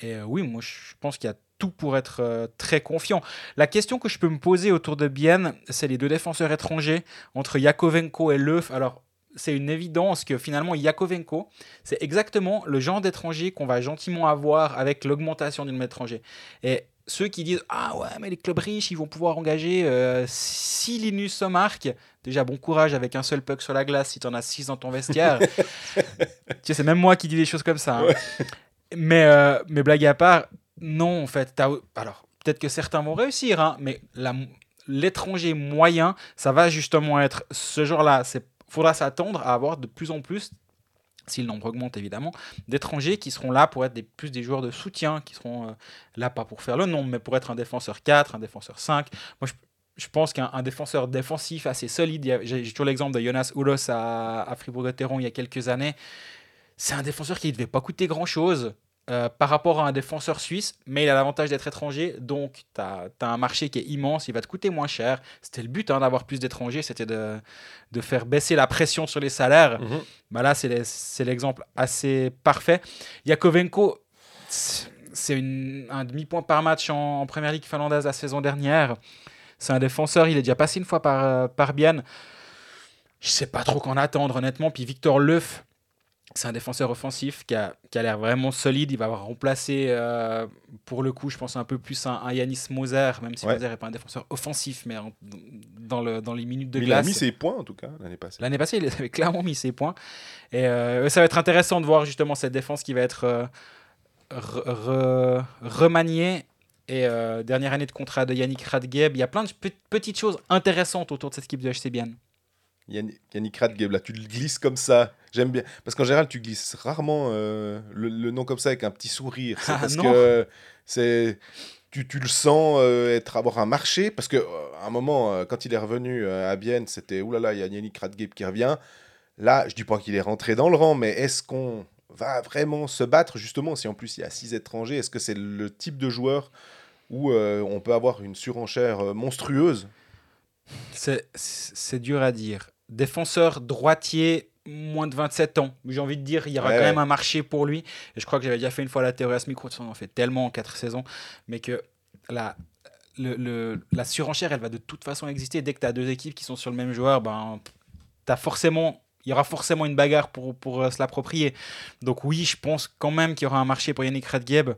Et euh, oui, moi je pense qu'il y a tout pour être euh, très confiant. La question que je peux me poser autour de Bienne, c'est les deux défenseurs étrangers entre Yakovenko et Leuf. Alors, c'est une évidence que finalement Yakovenko, c'est exactement le genre d'étranger qu'on va gentiment avoir avec l'augmentation du nombre d'étrangers. Et ceux qui disent Ah ouais, mais les clubs riches, ils vont pouvoir engager 6 Linus Somark. Déjà, bon courage avec un seul puck sur la glace si tu en as 6 dans ton vestiaire. tu sais, c'est même moi qui dis des choses comme ça. hein. Mais, euh, mais blague à part, non, en fait. t'as- Alors, peut-être que certains vont réussir, hein, mais l'étranger moyen, ça va justement être ce genre-là. Il faudra s'attendre à avoir de plus en plus, si le nombre augmente évidemment, d'étrangers qui seront là pour être plus des joueurs de soutien, qui seront euh, là pas pour faire le nombre, mais pour être un défenseur 4, un défenseur 5. Moi, je, pense qu'un un défenseur défensif assez solide, j'ai toujours l'exemple de Jonas Oulos à, à Fribourg-Gotteron il y a quelques années. C'est un défenseur qui ne devait pas coûter grand-chose euh, par rapport à un défenseur suisse, mais il a l'avantage d'être étranger, donc tu as, un marché qui est immense, il va te coûter moins cher. C'était le but hein, d'avoir plus d'étrangers, c'était de, de faire baisser la pression sur les salaires. Mhm. Bah là, c'est l'exemple assez parfait. Yakovenko, c'est un demi-point par match en, en première ligue finlandaise la saison dernière. C'est un défenseur, il est déjà passé une fois par, euh, par Bienne. Je sais pas trop qu'en attendre, honnêtement. Puis Victor Leuf, c'est un défenseur offensif qui a, qui a l'air vraiment solide. Il va avoir remplacé, euh, pour le coup, je pense un peu plus un, un Yanis Moser, même si Ouais. Moser n'est pas un défenseur offensif, mais en- dans, le, dans les minutes de Mais il a glace. mis ses points, en tout cas, l'année passée. L'année passée, il avait clairement mis ses points. Et euh, ça va être intéressant de voir justement cette défense qui va être euh, re- re- remaniée. Et euh, dernière année de contrat de Yannick Radgeb. Il y a plein de pe- petites choses intéressantes autour de cette équipe de HC Bienne. Yannick, Radgeb, là, tu le glisses comme ça. J'aime bien. Parce qu'en général, tu glisses rarement euh, le, le nom comme ça avec un petit sourire. C'est Ah, parce non. que c'est. Tu, tu le sens euh, être avoir un marché parce que euh, à un moment quand il est revenu à Bienne c'était oulala il y a Yannick Radgeb qui revient là je dis pas qu'il est rentré dans le rang mais est-ce qu'on va vraiment se battre justement si en plus il y a six étrangers est-ce que c'est le type de joueur où on peut avoir une surenchère monstrueuse? C'est dur à dire. Défenseur droitier, moins de 27 ans. J'ai envie de dire, il y aura Ouais, quand ouais. même un marché pour lui. Et je crois que j'avais déjà fait une fois la théorie à ce micro, on en fait tellement en 4 saisons, mais que la, le, le- la surenchère, elle va de toute façon exister. Dès que tu as deux équipes qui sont sur le même joueur, ben, as forcément il y aura forcément une bagarre pour, pour euh, se l'approprier. Donc oui, je pense quand même qu'il y aura un marché pour Yannick Radgeb,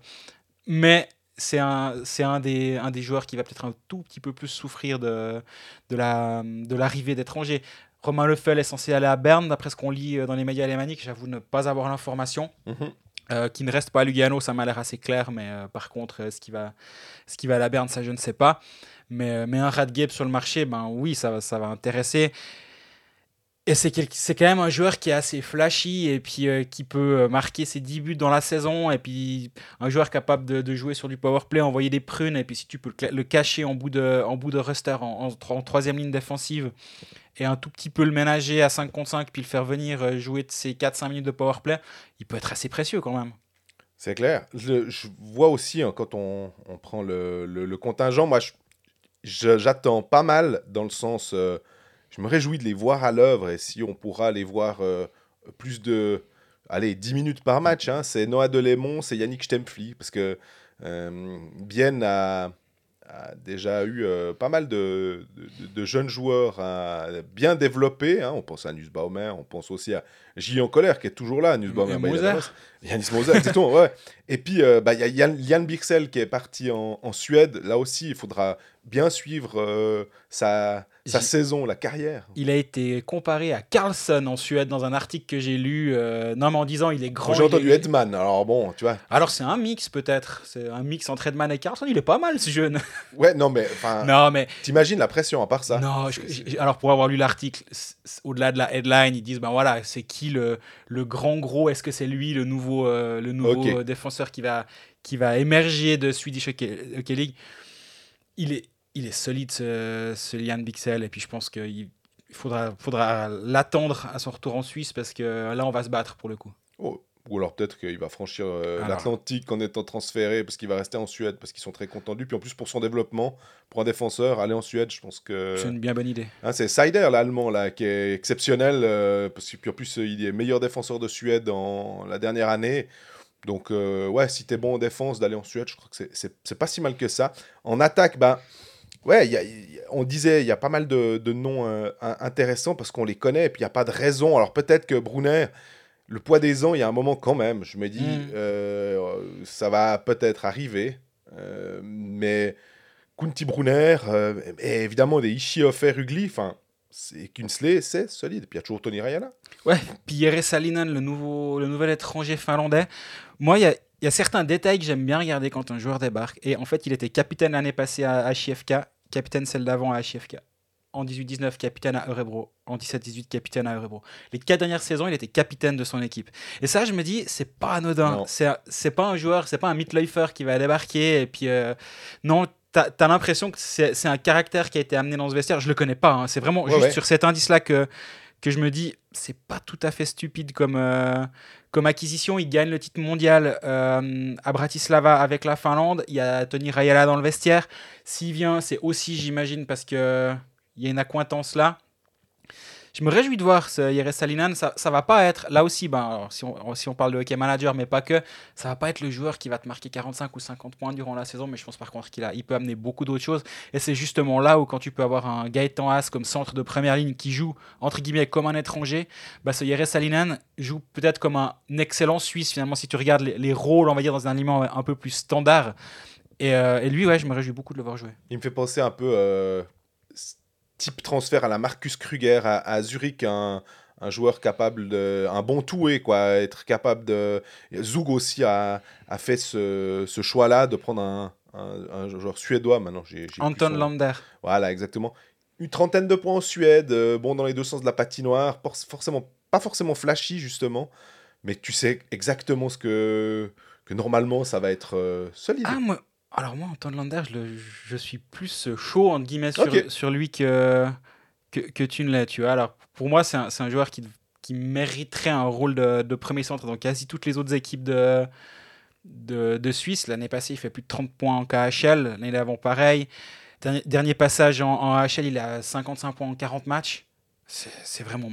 mais c'est un, c'est un, des, un des joueurs qui va peut-être un tout petit peu plus souffrir de, de, la, de l'arrivée d'étrangers. Romain Lefel est censé aller à Berne, d'après ce qu'on lit euh, dans les médias alémaniques. J'avoue ne pas avoir l'information. Mhm. Euh, qui ne reste pas à Lugano, ça m'a l'air assez clair, mais euh, par contre, euh, ce, qui va, ce qui va à la Berne, ça je ne sais pas. Mais, euh, mais un Radgeb sur le marché, ben oui, ça, ça va intéresser. Et c'est c'est quand même un joueur qui est assez flashy et puis euh, qui peut euh, marquer ses 10 buts dans la saison. Et puis un joueur capable de, jouer sur du power play, envoyer des prunes. Et puis si tu peux le, cacher en bout de, en bout de roster, en, en tro- en troisième ligne défensive, et un tout petit peu le ménager à 5 contre 5, puis le faire venir euh, jouer de ses 4-5 minutes de power play, il peut être assez précieux quand même. C'est clair. Je, vois aussi, hein, quand on, on prend le, le- contingent, moi, j'attends pas mal dans le sens. Je me réjouis de les voir à l'œuvre et si on pourra les voir euh, plus de. Allez, 10 minutes par match, hein, c'est Noah Delémont, c'est Yannick Stempfli, parce que euh, Bienne a, a déjà eu euh, pas mal de, de- de jeunes joueurs hein, bien développés. hein. On pense à Nussbaumer, on pense aussi à Gillian Colère qui est toujours là. Nussbaumer, Et bah, il y a Moser. ouais. Et puis, euh, bah, il y a Yann, Yann Bixel qui est parti en, en Suède. Là aussi, il faudra bien suivre sa, sa saison, la carrière. Il a été comparé à Carlson en Suède dans un article que j'ai lu. euh, non, mais en disant il est grand. J'ai entendu est- Edman, alors bon, tu vois. Alors c'est un mix peut-être. C'est un mix entre Edman et Carlson. Il est pas mal ce jeune. Ouais, non, mais non, mais t'imagines la pression à part ça non. je- alors pour avoir lu l'article, au-delà de la headline, ils disent ben voilà, c'est qui le, le grand gros? Est-ce que c'est lui le nouveau euh, le nouveau défenseur qui va qui va émerger de Swedish Hockey, Hockey League? Il est il est solide ce, ce Lian Bixel et puis je pense qu'il il faudra faudra l'attendre à son retour en Suisse parce que là on va se battre pour le coup. Oh, Ou alors peut-être qu'il va franchir euh, l'Atlantique en étant transféré parce qu'il va rester en Suède parce qu'ils sont très contents de lui. Puis en plus pour son développement, pour un défenseur, aller en Suède, je pense que C'est une bien bonne idée. Hein, c'est Seider, l'allemand, là, qui est exceptionnel, euh, parce que puis en plus, euh, il est meilleur défenseur de Suède en la dernière année. Donc, euh, ouais, si t'es bon en défense, d'aller en Suède, je crois que c'est- pas si mal que ça. En attaque, ben, ouais, y a- y on disait, il y a pas mal de, de noms euh, in- intéressants parce qu'on les connaît, et puis il n'y a pas de raison. Alors, peut-être que Brunner, le poids des ans, il y a un moment quand même, je me dis, Mm. euh, ça va peut-être arriver, euh, mais Kunti Brunner, et évidemment des Ishiofer Rugli, enfin, c'est Kinsley, c'est solide. Puis il y a toujours Tony Rayala. Ouais, puis Jere Salinen, le, nouveau, le nouvel étranger finlandais. Moi, il y a, il y a certains détails que j'aime bien regarder quand un joueur débarque. Et en fait, il était capitaine l'année passée à HIFK, capitaine celle d'avant à HIFK. En 18-19, capitaine à Örebro. En 17-18, capitaine à Örebro. Les quatre dernières saisons, il était capitaine de son équipe. Et ça, je me dis, c'est pas anodin. C'est pas un joueur, c'est pas un Mitläufer qui va débarquer. Et puis, euh, non, t'as as, l'impression que c'est c'est un caractère qui a été amené dans ce vestiaire. Je le connais pas. hein. C'est vraiment Ouais, juste ouais. sur cet indice-là que, que je me dis, c'est pas tout à fait stupide comme, euh, comme acquisition. Il gagne le titre mondial euh, à Bratislava avec la Finlande. Il y a Tony Rayala dans le vestiaire. S'il vient, c'est aussi, j'imagine, parce que il y a une accointance là. Je me réjouis de voir ce Jere Salinan. Ça, ça va pas être, là aussi, ben, si, on, parle de hockey manager, mais pas que, ça va pas être le joueur qui va te marquer 45 ou 50 points durant la saison, mais je pense par contre qu'il a, il peut amener beaucoup d'autres choses. Et c'est justement là où, quand tu peux avoir un Gaëtan Haas comme centre de première ligne qui joue, entre guillemets, comme un étranger, bah, ce Jere Salinan joue peut-être comme un excellent Suisse, finalement, si tu regardes les, les rôles, on va dire, dans un aliment un peu plus standard. Et, euh, et lui, ouais, je me réjouis beaucoup de le voir jouer. Il me fait penser un peu euh, type transfert à la Marcus Kruger à, à Zurich, un, un joueur capable de. un bon toué, quoi. Être capable de. Zug aussi a, a fait ce, ce choix-là de prendre un, un, un joueur suédois. Maintenant, j'ai. Anton son- Lander. Voilà, exactement. Une trentaine de points en Suède, euh, bon dans les deux sens de la patinoire, forcément pas forcément flashy justement, mais tu sais exactement ce que que normalement ça va être euh, solide. Ah, moi, alors moi, Anton Lander, je, le- je suis plus chaud, entre guillemets, sur, lui que, que, que tu ne l'es, tu vois. Alors, pour moi, c'est un, un joueur qui, qui mériterait un rôle de, de premier centre dans quasi toutes les autres équipes de, de, de Suisse. L'année passée, il fait plus de 30 points en KHL. L'année d'avant, pareil. Dernier, dernier passage en, en il a 55 points en 40 matchs. C'est vraiment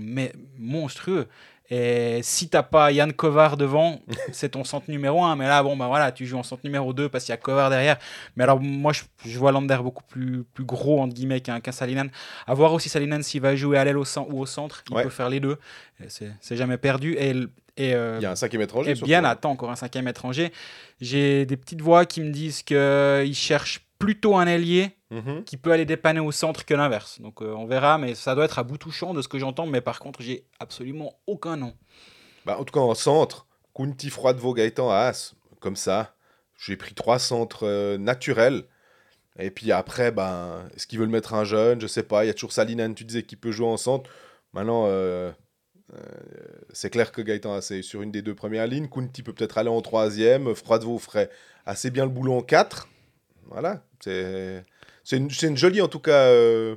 monstrueux. Et si t'as pas Yann Kovar devant, c'est ton centre numéro 1. Mais là, bon, bah voilà, tu joues en centre numéro 2 parce qu'il y a Kovar derrière. Mais alors, moi, je, je vois Lander beaucoup plus, plus gros, entre guillemets, qu'un qu'un Salinen. À voir aussi Salinen s'il va jouer à l'aile au ou au centre. Il Ouais. peut faire les deux. Et C'est jamais perdu. Et, et, euh, Il y a un cinquième étranger. surtout. bien, attends, encore un cinquième étranger. J'ai des petites voix qui me disent qu'il cherche plutôt un ailier Mhm. qui peut aller dépanner au centre que l'inverse. Donc euh, on verra, mais ça doit être à bout touchant de ce que j'entends. Mais par contre, j'ai absolument aucun nom. Bah, en tout cas, en centre, Kunti, Froidevaux, Gaëtan, As, comme ça. J'ai pris trois centres euh, naturels. Et puis après, ben, est-ce qu'ils veulent mettre un jeune? Je sais pas. Il y a toujours Salinen, tu disais, qui peut jouer en centre. Maintenant, euh, euh, c'est clair que Gaëtan As est sur une des deux premières lignes. Kunti peut peut-être aller en troisième. Froidevaux ferait assez bien le boulot en quatre. Voilà. C'est une, une jolie, en tout cas, euh,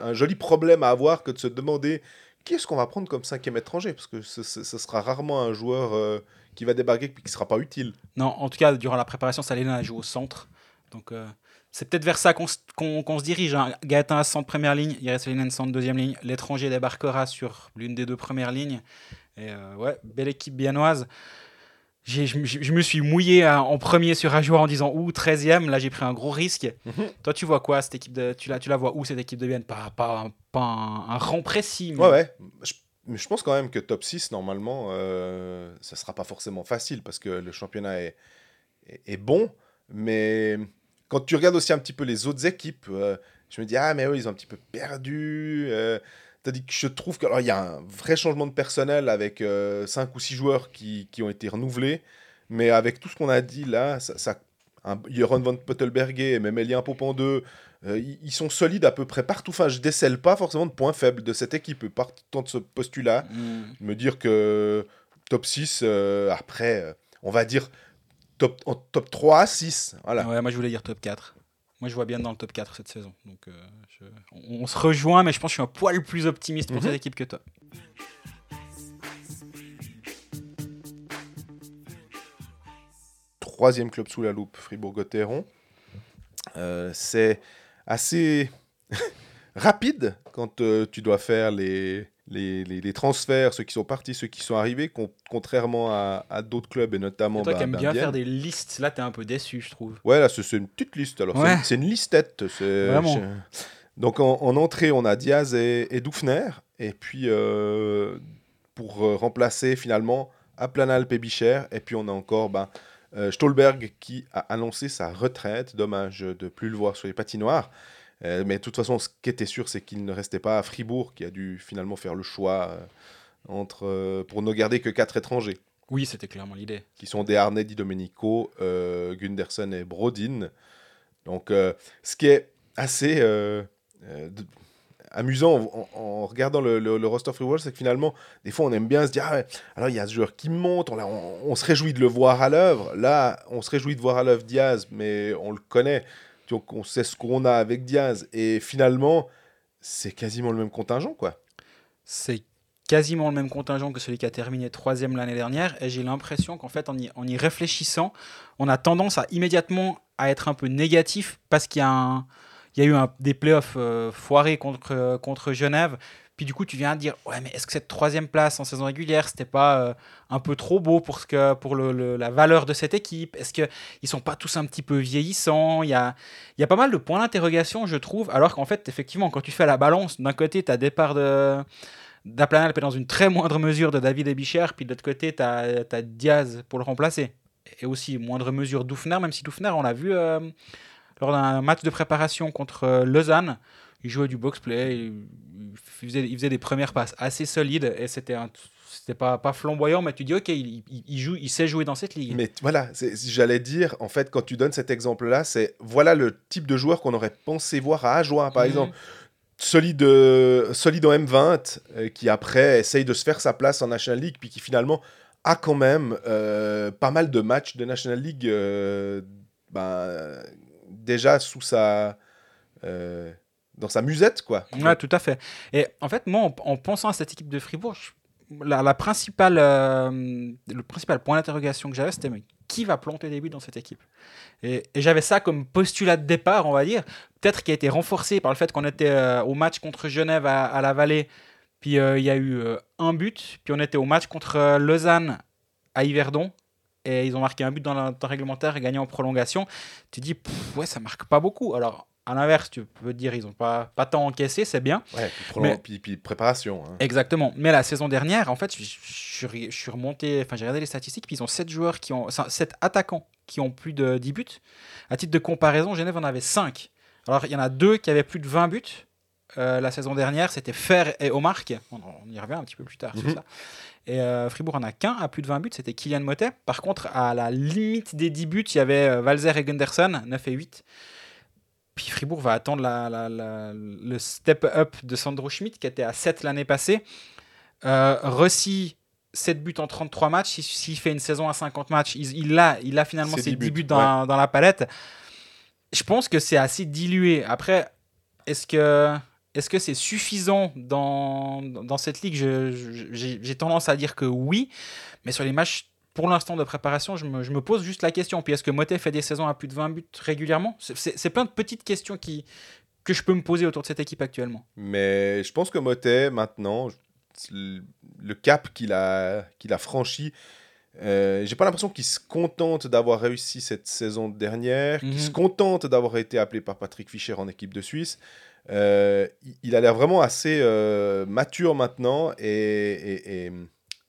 un, joli problème à avoir que de se demander qui est-ce qu'on va prendre comme cinquième étranger? Parce que ce, sera rarement un joueur euh, qui va débarquer et qui ne sera pas utile. Non, en tout cas, durant la préparation, Salina a au centre. Donc euh, c'est peut-être vers ça qu'on se- se dirige. Hein. Gaëtan à centre première ligne, Iris Salinen centre deuxième ligne. L'étranger débarquera sur l'une des deux premières lignes. Et ouais, belle équipe biennoise. Je, me- je me suis mouillé en premier sur un joueur en disant ouh 13e, là j'ai pris un gros risque. Mhm. Toi tu vois quoi cette équipe de tu la, tu la vois où cette équipe de Vienne Pas, pas, un- pas un, un rang précis. Mais... Ouais, ouais. Je, mais je pense quand même que top 6, normalement, euh, ça ne sera pas forcément facile parce que le championnat est, est, est bon. Mais quand tu regardes aussi un petit peu les autres équipes, euh, je me dis, ah, mais eux, ils ont un petit peu perdu. Euh, Tandis que je trouve qu'il y a un vrai changement de personnel avec 5 ou 6 joueurs qui, qui ont été renouvelés. Mais avec tout ce qu'on a dit là, ça, ça, un, van Pottelberge et même Elien Popendeux, euh, ils, ils sont solides à peu près partout. Enfin, je décèle pas forcément de points faibles de cette équipe. Partant de ce postulat, Mm. me dire que top 6, euh, après, euh, on va dire top, en top 3 à 6. Voilà. Ouais, moi je voulais dire top 4. Moi je vois bien dans le top 4 cette saison. Donc euh, je- on, on se rejoint, mais je pense que je suis un poil plus optimiste pour Mhm. cette équipe que toi. Troisième club sous la loupe, Fribourg-Gotteron. Euh, c'est assez rapide quand euh, tu dois faire les, les, les- les transferts, ceux qui sont partis, ceux qui sont arrivés, con- contrairement à, à d'autres clubs et notamment. Et toi bah, qui aimes bah, bien faire des listes, là t'es un peu déçu, je trouve. Ouais, là, c'est une petite liste. Alors, c'est Ouais. une- c'est une listette. Vraiment. Donc, en, en entrée, on a Diaz et, et Dufner. Et puis, euh, pour euh, remplacer finalement Aplanalp et Bicher. Et puis, on a encore ben, euh, Stolberg qui a annoncé sa retraite. Dommage de plus le voir sur les patinoires. Euh, mais de toute façon, ce qui était sûr, c'est qu'il ne restait pas à Fribourg, qui a dû finalement faire le choix euh, entre, euh, pour ne garder que quatre étrangers Oui, c'était clairement l'idée. qui sont des Harnais, Di Domenico, Gunderson et Brodin. Donc, ce qui est assez de- amusant en, en- en regardant le, le, le roster Free World, c'est que finalement, des fois, on aime bien se dire Ah ouais, alors il y a ce joueur qui monte, on- on se réjouit de le voir à l'œuvre. Là, on se réjouit de voir à l'œuvre Diaz, mais on le connaît. Donc, on sait ce qu'on a avec Diaz. Et finalement, c'est quasiment le même contingent, quoi. C'est quasiment le même contingent que celui qui a terminé troisième l'année dernière. Et j'ai l'impression qu'en fait, en y, réfléchissant, on a tendance à immédiatement à être un peu négatif parce qu'il y a, eu des playoffs euh, foirés contre Genève. Puis du coup, tu viens dire, ouais, mais est-ce que cette troisième place en saison régulière, c'était pas euh, un peu trop beau pour, ce que, pour la valeur de cette équipe? Est-ce qu'ils sont pas tous un petit peu vieillissants? Il y a, y a pas mal de points d'interrogation, je trouve. Alors qu'en fait, effectivement, quand tu fais la balance, d'un côté, tu as départ de d'Aplanalp dans une très moindre mesure de David Ebicher, puis de l'autre côté, tu as, Diaz pour le remplacer. Et aussi, moindre mesure Doufner, même si Doufner, on l'a vu euh, lors d'un match de préparation contre euh, Lausanne, il jouait du box-play, il, il faisait, il faisait des premières passes assez solides, et c'était un- c'était pas, pas flamboyant, mais tu dis, ok, il, il- il joue, il sait jouer dans cette ligue. Mais voilà, j'allais dire, en fait, quand tu donnes cet exemple-là, c'est voilà le type de joueur qu'on aurait pensé voir à Ajoie, par Mhm. exemple. Solide, euh, solide en M20, euh, qui après essaye de se faire sa place en National League, puis qui finalement a quand même euh, pas mal de matchs de National League euh, ben, déjà sous sa. Dans sa musette, quoi. Ouais, tout à fait. Et en fait, moi, en, en pensant à cette équipe de Fribourg, la, principale, euh, le principal point d'interrogation que j'avais, c'était qui va planter des buts dans cette équipe? Et, j'avais ça comme postulat de départ, on va dire, peut-être qui a été renforcé par le fait qu'on était euh, au match contre Genève à, la Vallée. Puis euh, il y a eu un but. Puis on était au match contre Lausanne à Yverdon. Et ils ont marqué un but dans le réglementaire et gagné en prolongation. Tu dis, ouais, ça marque pas beaucoup. Alors, à l'inverse, tu peux dire, ils ont pas, pas tant encaissé, c'est bien. Ouais, puis, prolong- Mais- puis- puis préparation. hein. Exactement. Mais la saison dernière, en fait, je, je suis- je suis remonté, enfin, j'ai regardé les statistiques, puis ils ont 7 joueurs qui ont, 7 attaquants qui ont plus de 10 buts. À titre de comparaison, Genève en avait 5. Alors, il y en a deux qui avaient plus de 20 buts. Euh, la saison dernière, c'était Fer et Omark. On, on y revient un petit peu plus tard sur Mhm. ça. Et euh, Fribourg en a qu'un à plus de 20 buts, c'était Kylian Motet. Par contre, à la limite des 10 buts, il y avait euh, Valzer et Gunderson, 9 et 8. Puis Fribourg va attendre la- la- la- le step-up de Sandro Schmidt, qui était à 7 l'année passée. Euh, Rossi, 7 buts en 33 matchs. S'il fait une saison à 50 matchs, il, il a, il a finalement ses 10 10 buts, buts, dans, dans la palette. Je pense que c'est assez dilué. Après, est-ce que est-ce que c'est suffisant dans, dans cette ligue? J'ai tendance à dire que oui, mais sur les matchs pour l'instant de préparation, je me, je me pose juste la question. Puis est-ce que Motet fait des saisons à plus de 20 buts régulièrement? C'est- plein de petites questions qui, que je peux me poser autour de cette équipe actuellement. Mais je pense que Motet, maintenant, le cap qu'il a, qu'il a franchi, euh, j'ai pas l'impression qu'il se contente d'avoir réussi cette saison dernière, qu'il Mhm. se contente d'avoir été appelé par Patrick Fischer en équipe de Suisse. Euh, il- il a l'air vraiment assez euh, mature maintenant et, et- et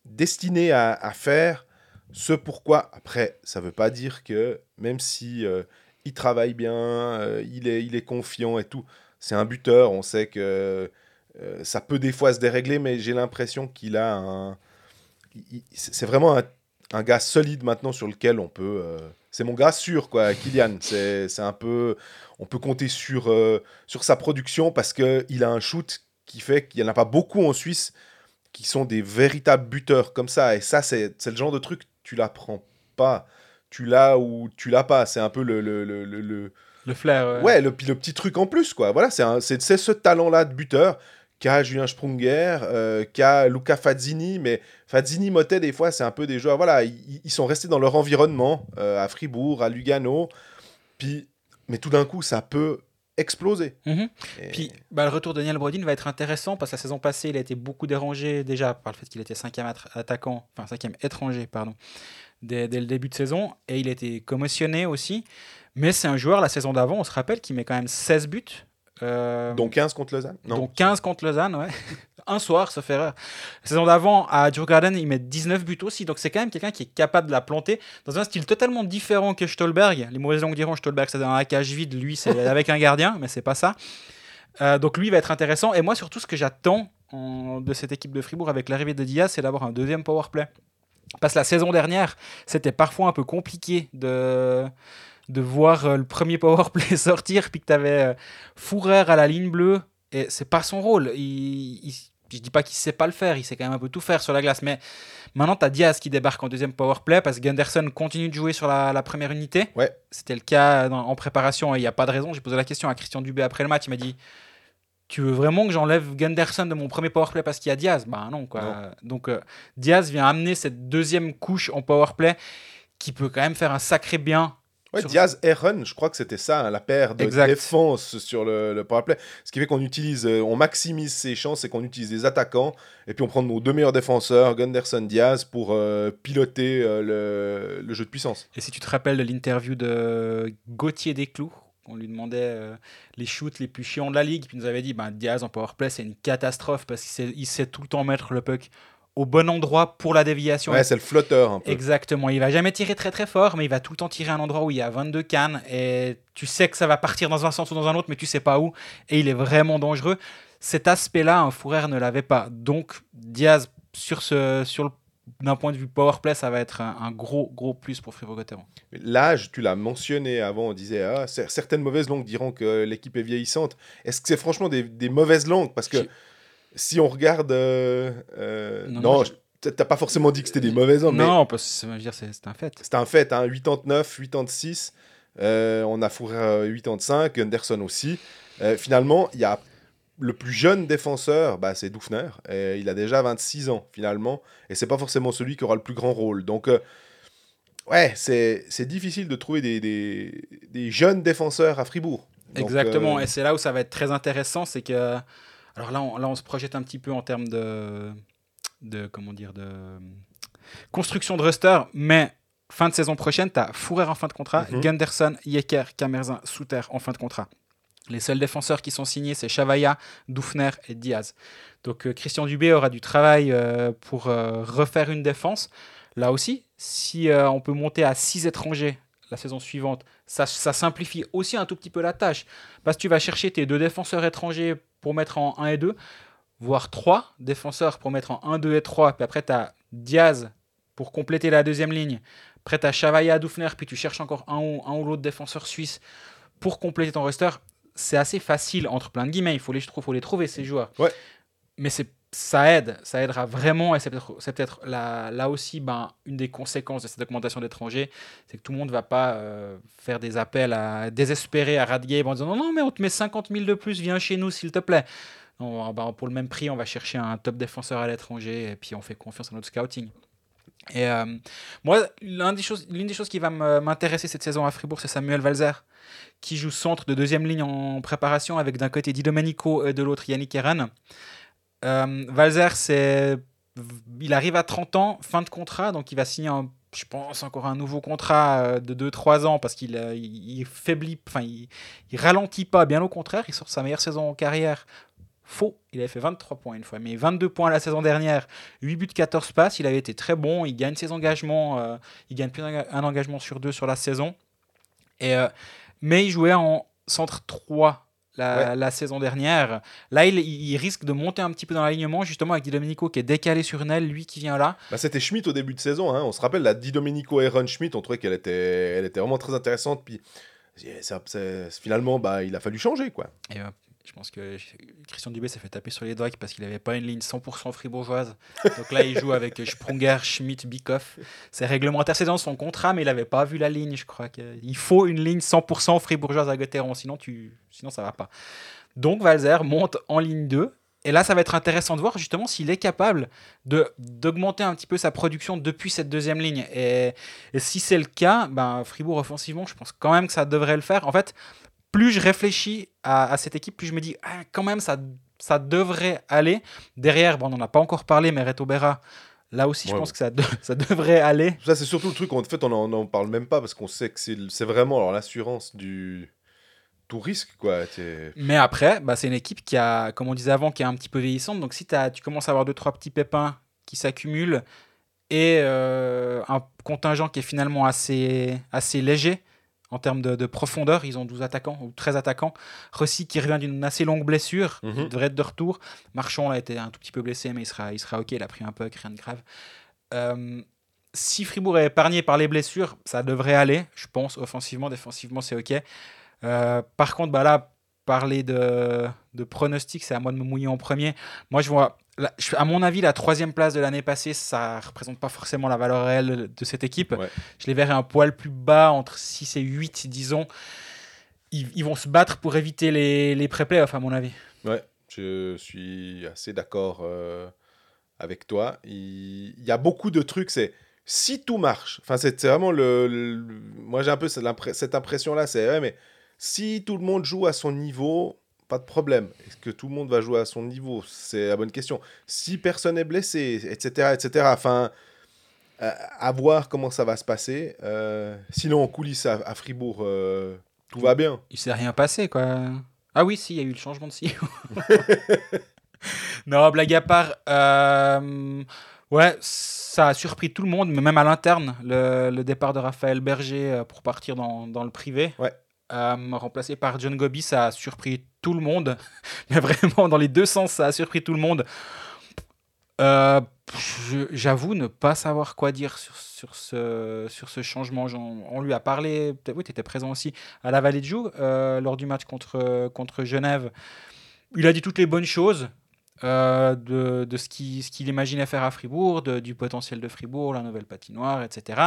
destiné à, à faire ce pourquoi. Après, ça veut pas dire que même si euh, il travaille bien, euh, il, est, il est confiant et tout, c'est un buteur. On sait que euh, ça peut des fois se dérégler, mais j'ai l'impression qu'il a un. C'est vraiment un, un gars solide maintenant sur lequel on peut. C'est mon gars sûr, quoi, Kylian. C'est un peu. On peut compter sur, sur sa production parce qu'il a un shoot qui fait qu'il n'y en a pas beaucoup en Suisse qui sont des véritables buteurs comme ça. Et ça, c'est le genre de truc, tu l'apprends pas. Tu l'as ou tu l'as pas. C'est un peu le- le- le- le- le, Le flair. Ouais, le, le petit truc en plus, quoi. Voilà, c'est ce talent-là de buteur qu'a Julien Sprunger, euh, qu'a Luca Fazzini. Mais Fazzini, Motet, des fois, c'est un peu des joueurs. Voilà, ils, ils sont restés dans leur environnement, euh, à Fribourg, à Lugano. Puis, mais tout d'un coup, ça peut exploser. Mhm. Et- Puis bah, le retour de Daniel Brodin va être intéressant parce que la saison passée, il a été beaucoup dérangé déjà par le fait qu'il était cinquième attaquant, enfin cinquième étranger, pardon, dès, dès le début de saison. Et il était commotionné aussi. Mais c'est un joueur, la saison d'avant, on se rappelle qu'il met quand même 16 buts. Euh, Donc 15 contre Lausanne Non. donc 15 contre Lausanne, ouais. un soir, sauf erreur. La saison d'avant, à Djurgården, il met 19 buts aussi. Donc c'est quand même quelqu'un qui est capable de la planter dans un style totalement différent que Stolberg. Les mauvaises langues diront Stolberg, c'est dans la cage vide. Lui, c'est avec un gardien, mais c'est pas ça. Euh, donc lui il va être intéressant. Et moi, surtout, ce que j'attends en- de cette équipe de Fribourg avec l'arrivée de Diaz, c'est d'avoir un deuxième power play. Parce que la saison dernière, c'était parfois un peu compliqué de, de voir euh, le premier power play sortir, puis que tu avais Fourer à la ligne bleue, et c'est pas son rôle. Il, il- je dis pas qu'il sait pas le faire, il sait quand même un peu tout faire sur la glace, mais maintenant tu as Diaz qui débarque en deuxième power play parce que Gunderson continue de jouer sur la, la première unité. Ouais. C'était le cas dans- en préparation et il n'y a pas de raison. J'ai posé la question à Christian Dubé après le match, il m'a dit Tu veux vraiment que j'enlève Gunderson de mon premier power play parce qu'il y a Diaz? Bah non, quoi. Non. Donc euh, Diaz vient amener cette deuxième couche en power play qui peut quand même faire un sacré bien. Ouais, Sur- Diaz et Run, je crois que c'était ça, hein, la paire de Exact. défense sur le, le powerplay. Ce qui fait qu'on utilise, euh, on maximise ses chances, c'est qu'on utilise des attaquants et puis on prend nos deux meilleurs défenseurs, Gunderson, Diaz, pour euh, piloter euh, le, le jeu de puissance. Et si tu te rappelles de l'interview de Gauthier Desclous, on lui demandait les shoots les plus chiants de la ligue, puis il nous avait dit ben, Diaz en powerplay, c'est une catastrophe parce qu'il sait, il sait tout le temps mettre le puck au bon endroit pour la déviation. Ouais, c'est le flotteur un peu. Exactement, il va jamais tirer très très fort, mais il va tout le temps tirer à un endroit où il y a 22 cannes et tu sais que ça va partir dans un sens ou dans un autre, mais tu sais pas où, et il est vraiment dangereux. Cet aspect-là, un Fourer ne l'avait pas. Donc Diaz, sur ce, sur le, d'un point de vue powerplay, ça va être un, un gros gros plus pour Fribourg-Gotteron. L'âge, tu l'as mentionné avant, on disait ah, cer- certaines mauvaises langues diront que l'équipe est vieillissante. Est-ce que c'est franchement des, des mauvaises langues? Parce que si on regarde. euh, euh, Non, non, t'as pas forcément dit que c'était des langues, mais Non, parce que ça veut dire c'est un fait. c'est un fait. Hein, 89, 86, euh, on a fourré euh, 85, Gunderson aussi. Finalement, il y a le plus jeune défenseur, bah, c'est Dufner. Et il a déjà 26 ans, finalement. Et c'est pas forcément celui qui aura le plus grand rôle. Donc. Ouais, c'est difficile de trouver des, des, des jeunes défenseurs à Fribourg. Donc, Exactement, et c'est là où ça va être très intéressant, c'est que Alors là on, là, on se projette un petit peu en termes de, de comment dire, de construction de roster, mais fin de saison prochaine, tu as Fourer en fin de contrat, Mhm. Gunderson, Yecker, Kamerzin, Souter en fin de contrat. Les seuls défenseurs qui sont signés, c'est Chavaya, Doufner et Diaz. Donc euh, Christian Dubé aura du travail euh, pour euh, refaire une défense. Là aussi, si on peut monter à 6 étrangers la saison suivante, ça, ça simplifie aussi un tout petit peu la tâche. Parce que tu vas chercher tes deux défenseurs étrangers pour mettre en 1 et 2, voire 3 défenseurs pour mettre en 1, 2 et 3. Puis après, tu as Diaz pour compléter la deuxième ligne. Après, tu as Chavaya, Doufner, puis tu cherches encore un ou, un ou l'autre défenseur suisse pour compléter ton roster. C'est assez facile, entre plein de guillemets. Il faut les, faut les trouver, ces joueurs. Ouais. Mais c'est ça aide, ça aidera vraiment, et c'est peut-être, là, aussi ben, une des conséquences de cette augmentation d'étrangers, c'est que tout le monde ne va pas euh, faire des appels à désespérer à Radgame en disant non, non, mais on te met 50 000 de plus, viens chez nous s'il te plaît. Non, ben, pour le même prix, on va chercher un top défenseur à l'étranger, et puis on fait confiance à notre scouting. Et euh, moi, l'une des, choses, l'une des choses qui va m'intéresser cette saison à Fribourg, c'est Samuel Valzer, qui joue centre de deuxième ligne en préparation avec d'un côté Di Domenico et de l'autre Yannick Eren. Euh, Valzer, il arrive à 30 ans, fin de contrat, donc il va signer, je pense, encore un nouveau contrat euh, de 2-3 ans parce qu'il euh, il, faiblit, enfin, il, ralentit pas, bien au contraire, il sort sa meilleure saison en carrière. Faux, il avait fait 23 points une fois, mais 22 points la saison dernière, 8 buts, 14 passes, il avait été très bon, il gagne ses engagements, euh, il gagne plus d'un un engagement sur deux sur la saison. Euh, mais il jouait en centre 3 la, Ouais. la saison dernière. Là, il, il risque de monter un petit peu dans l'alignement, justement avec Di Domenico qui est décalé sur une aile, lui qui vient là. Bah, c'était Schmidt au début de saison. hein. On se rappelle la Di Domenico et Ron Schmidt. On trouvait qu'elle était, elle était vraiment très intéressante. Puis ça- ça- finalement, bah, il a fallu changer. quoi. Et euh, je pense que Christian Dubé s'est fait taper sur les doigts parce qu'il n'avait pas une ligne 100% fribourgeoise. Donc là, il joue avec Sprunger, Schmidt, Bikoff. C'est réglementaire, c'est dans son contrat, mais il n'avait pas vu la ligne, je crois. Il faut une ligne 100% fribourgeoise à Gotteron, sinon, tu... sinon ça va pas. Donc Valzer monte en ligne 2. Et là, ça va être intéressant de voir justement s'il est capable d'augmenter un petit peu sa production depuis cette deuxième ligne. Et, et si c'est le cas, ben, Fribourg offensivement, je pense quand même que ça devrait le faire. En fait, plus je réfléchis à, à cette équipe, plus je me dis, ah, quand même, ça, ça devrait aller. Derrière, bon, on n'en a pas encore parlé, mais Reto Berra, là aussi, je pense que ça, de- ça devrait aller. Ça, c'est surtout le truc. En fait, on en, on en parle même pas parce qu'on sait que c'est vraiment l'assurance du tout risque. quoi. Mais après, bah, c'est une équipe qui a, comme on disait avant, qui est un petit peu vieillissante. Donc si tu commences à avoir deux, trois petits pépins qui s'accumulent et euh, un contingent qui est finalement assez, assez léger en termes de, de profondeur, ils ont 12 attaquants ou 13 attaquants. Rossi qui revient d'une assez longue blessure, Mhm. il devrait être de retour. Marchand a été un tout petit peu blessé, mais il sera, il sera ok, il a pris un peu, rien de grave. Euh, si Fribourg est épargné par les blessures, ça devrait aller, je pense, offensivement, défensivement, c'est ok. Euh, par contre, bah là, parler de, de pronostic, c'est à moi de me mouiller en premier. Moi, je vois, la- à mon avis, la troisième place de l'année passée, ça représente pas forcément la valeur réelle de cette équipe. Ouais. Je les verrais un poil plus bas, entre 6 et 8, disons. Ils, ils vont se battre pour éviter les, les pré-playoffs, à mon avis. Ouais, je suis assez d'accord euh, avec toi. Il, il y a beaucoup de trucs. C'est si tout marche. Enfin, c'est vraiment le. le- moi, j'ai un peu cette, cette impression-là. C'est ouais, mais si tout le monde joue à son niveau, pas de problème. Est-ce que tout le monde va jouer à son niveau? C'est la bonne question. Si personne est blessé, etc., etc. Enfin. euh, à voir comment ça va se passer. Euh, sinon, en coulisses à, à Fribourg, euh, tout va bien. Il s'est rien passé, quoi. Ah oui, si, il y a eu le changement de CEO. non, blague à part. euh, ouais, ça a surpris tout le monde, mais même à l'interne, le, le départ de Raphaël Berger pour partir dans, dans le privé. Ouais. Euh, remplacé par John Gobi, ça a surpris tout le monde. Mais vraiment, dans les deux sens, ça a surpris tout le monde. Euh, J'avoue ne pas savoir quoi dire sur, sur, ce, sur ce changement. On lui a parlé, oui, tu étais présent aussi, à la Vallée de Joux euh, lors du match contre, contre Genève. Il a dit toutes les bonnes choses euh, de, ce qu'il ce imaginait faire à Fribourg, du potentiel de Fribourg, la nouvelle patinoire, etc.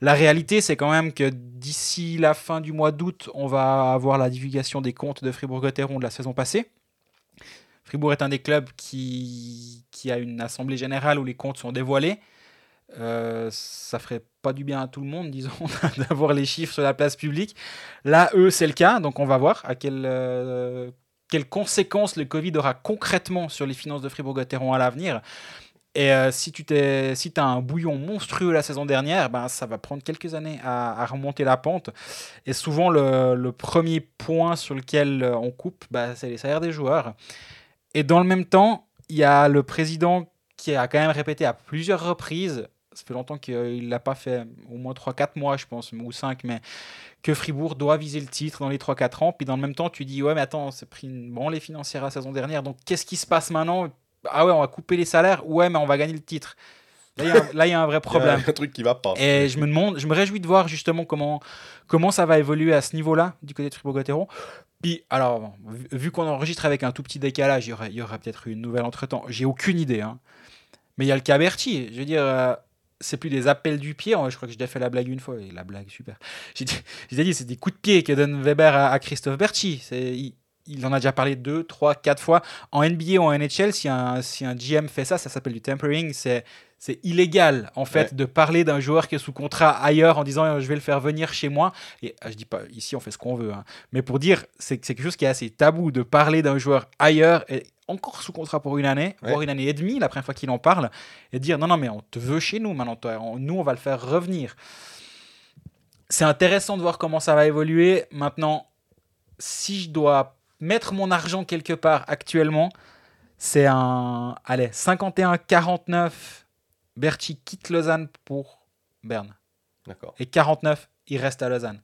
La réalité, c'est quand même que d'ici la fin du mois d'août, on va avoir la divulgation des comptes de Fribourg-Gotteron de la saison passée. Fribourg est un des clubs qui, qui a une assemblée générale où les comptes sont dévoilés. Euh, ça ferait pas du bien à tout le monde, disons, d'avoir les chiffres sur la place publique. Là, eux, c'est le cas, donc on va voir à quel, euh, quelles conséquences le Covid aura concrètement sur les finances de Fribourg-Gotteron à l'avenir. Et euh, si tu t'es, as un bouillon monstrueux la saison dernière, ben, ça va prendre quelques années à, à remonter la pente. Et souvent, le, le, premier point sur lequel euh, on coupe, ben, c'est les salaires des joueurs. Et dans le même temps, il y a le président qui a quand même répété à plusieurs reprises, ça fait longtemps qu'il ne l'a pas fait, au moins 3-4 mois, je pense, ou 5, mais que Fribourg doit viser le titre dans les 3-4 ans. Puis dans le même temps, tu dis, ouais, mais attends, c'est pris une branlée financière la saison dernière, donc qu'est-ce qui se passe maintenant? Ah ouais, on va couper les salaires, ouais, mais on va gagner le titre. Là, il y, a un vrai problème. Il y a un truc qui va pas. Et je me demande, je me réjouis de voir justement comment, comment ça va évoluer à ce niveau-là, du côté de Fribourg-Gotteron. Puis, alors, vu, qu'on enregistre avec un tout petit décalage, il y aurait, peut-être une nouvelle entre-temps. J'ai aucune idée. Hein. Mais il y a le cas Berti. Je veux dire, euh, c'est plus des appels du pied. Je crois que j'ai déjà fait la blague une fois. Et la blague, super. J'ai dit, c'est des coups de pied que donne Weber à, à Christophe Berti. Il, il en a déjà parlé deux, trois, quatre fois. En NBA ou en NHL, si un, si un GM fait ça, ça s'appelle du tempering. C'est, c'est illégal, en fait, de parler d'un joueur qui est sous contrat ailleurs en disant je vais le faire venir chez moi. Et ah, je dis pas, ici, on fait ce qu'on veut. Hein. Mais pour dire, c'est, c'est quelque chose qui est assez tabou de parler d'un joueur ailleurs et encore sous contrat pour une année, voire une année et demie, la première fois qu'il en parle, et dire non, non, mais on te veut chez nous maintenant, nous, on va le faire revenir. C'est intéressant de voir comment ça va évoluer. Maintenant, si je dois mettre mon argent quelque part actuellement, c'est un allez, 51-49. Berti quitte Lausanne pour Berne. D'accord. Et 49, il reste à Lausanne.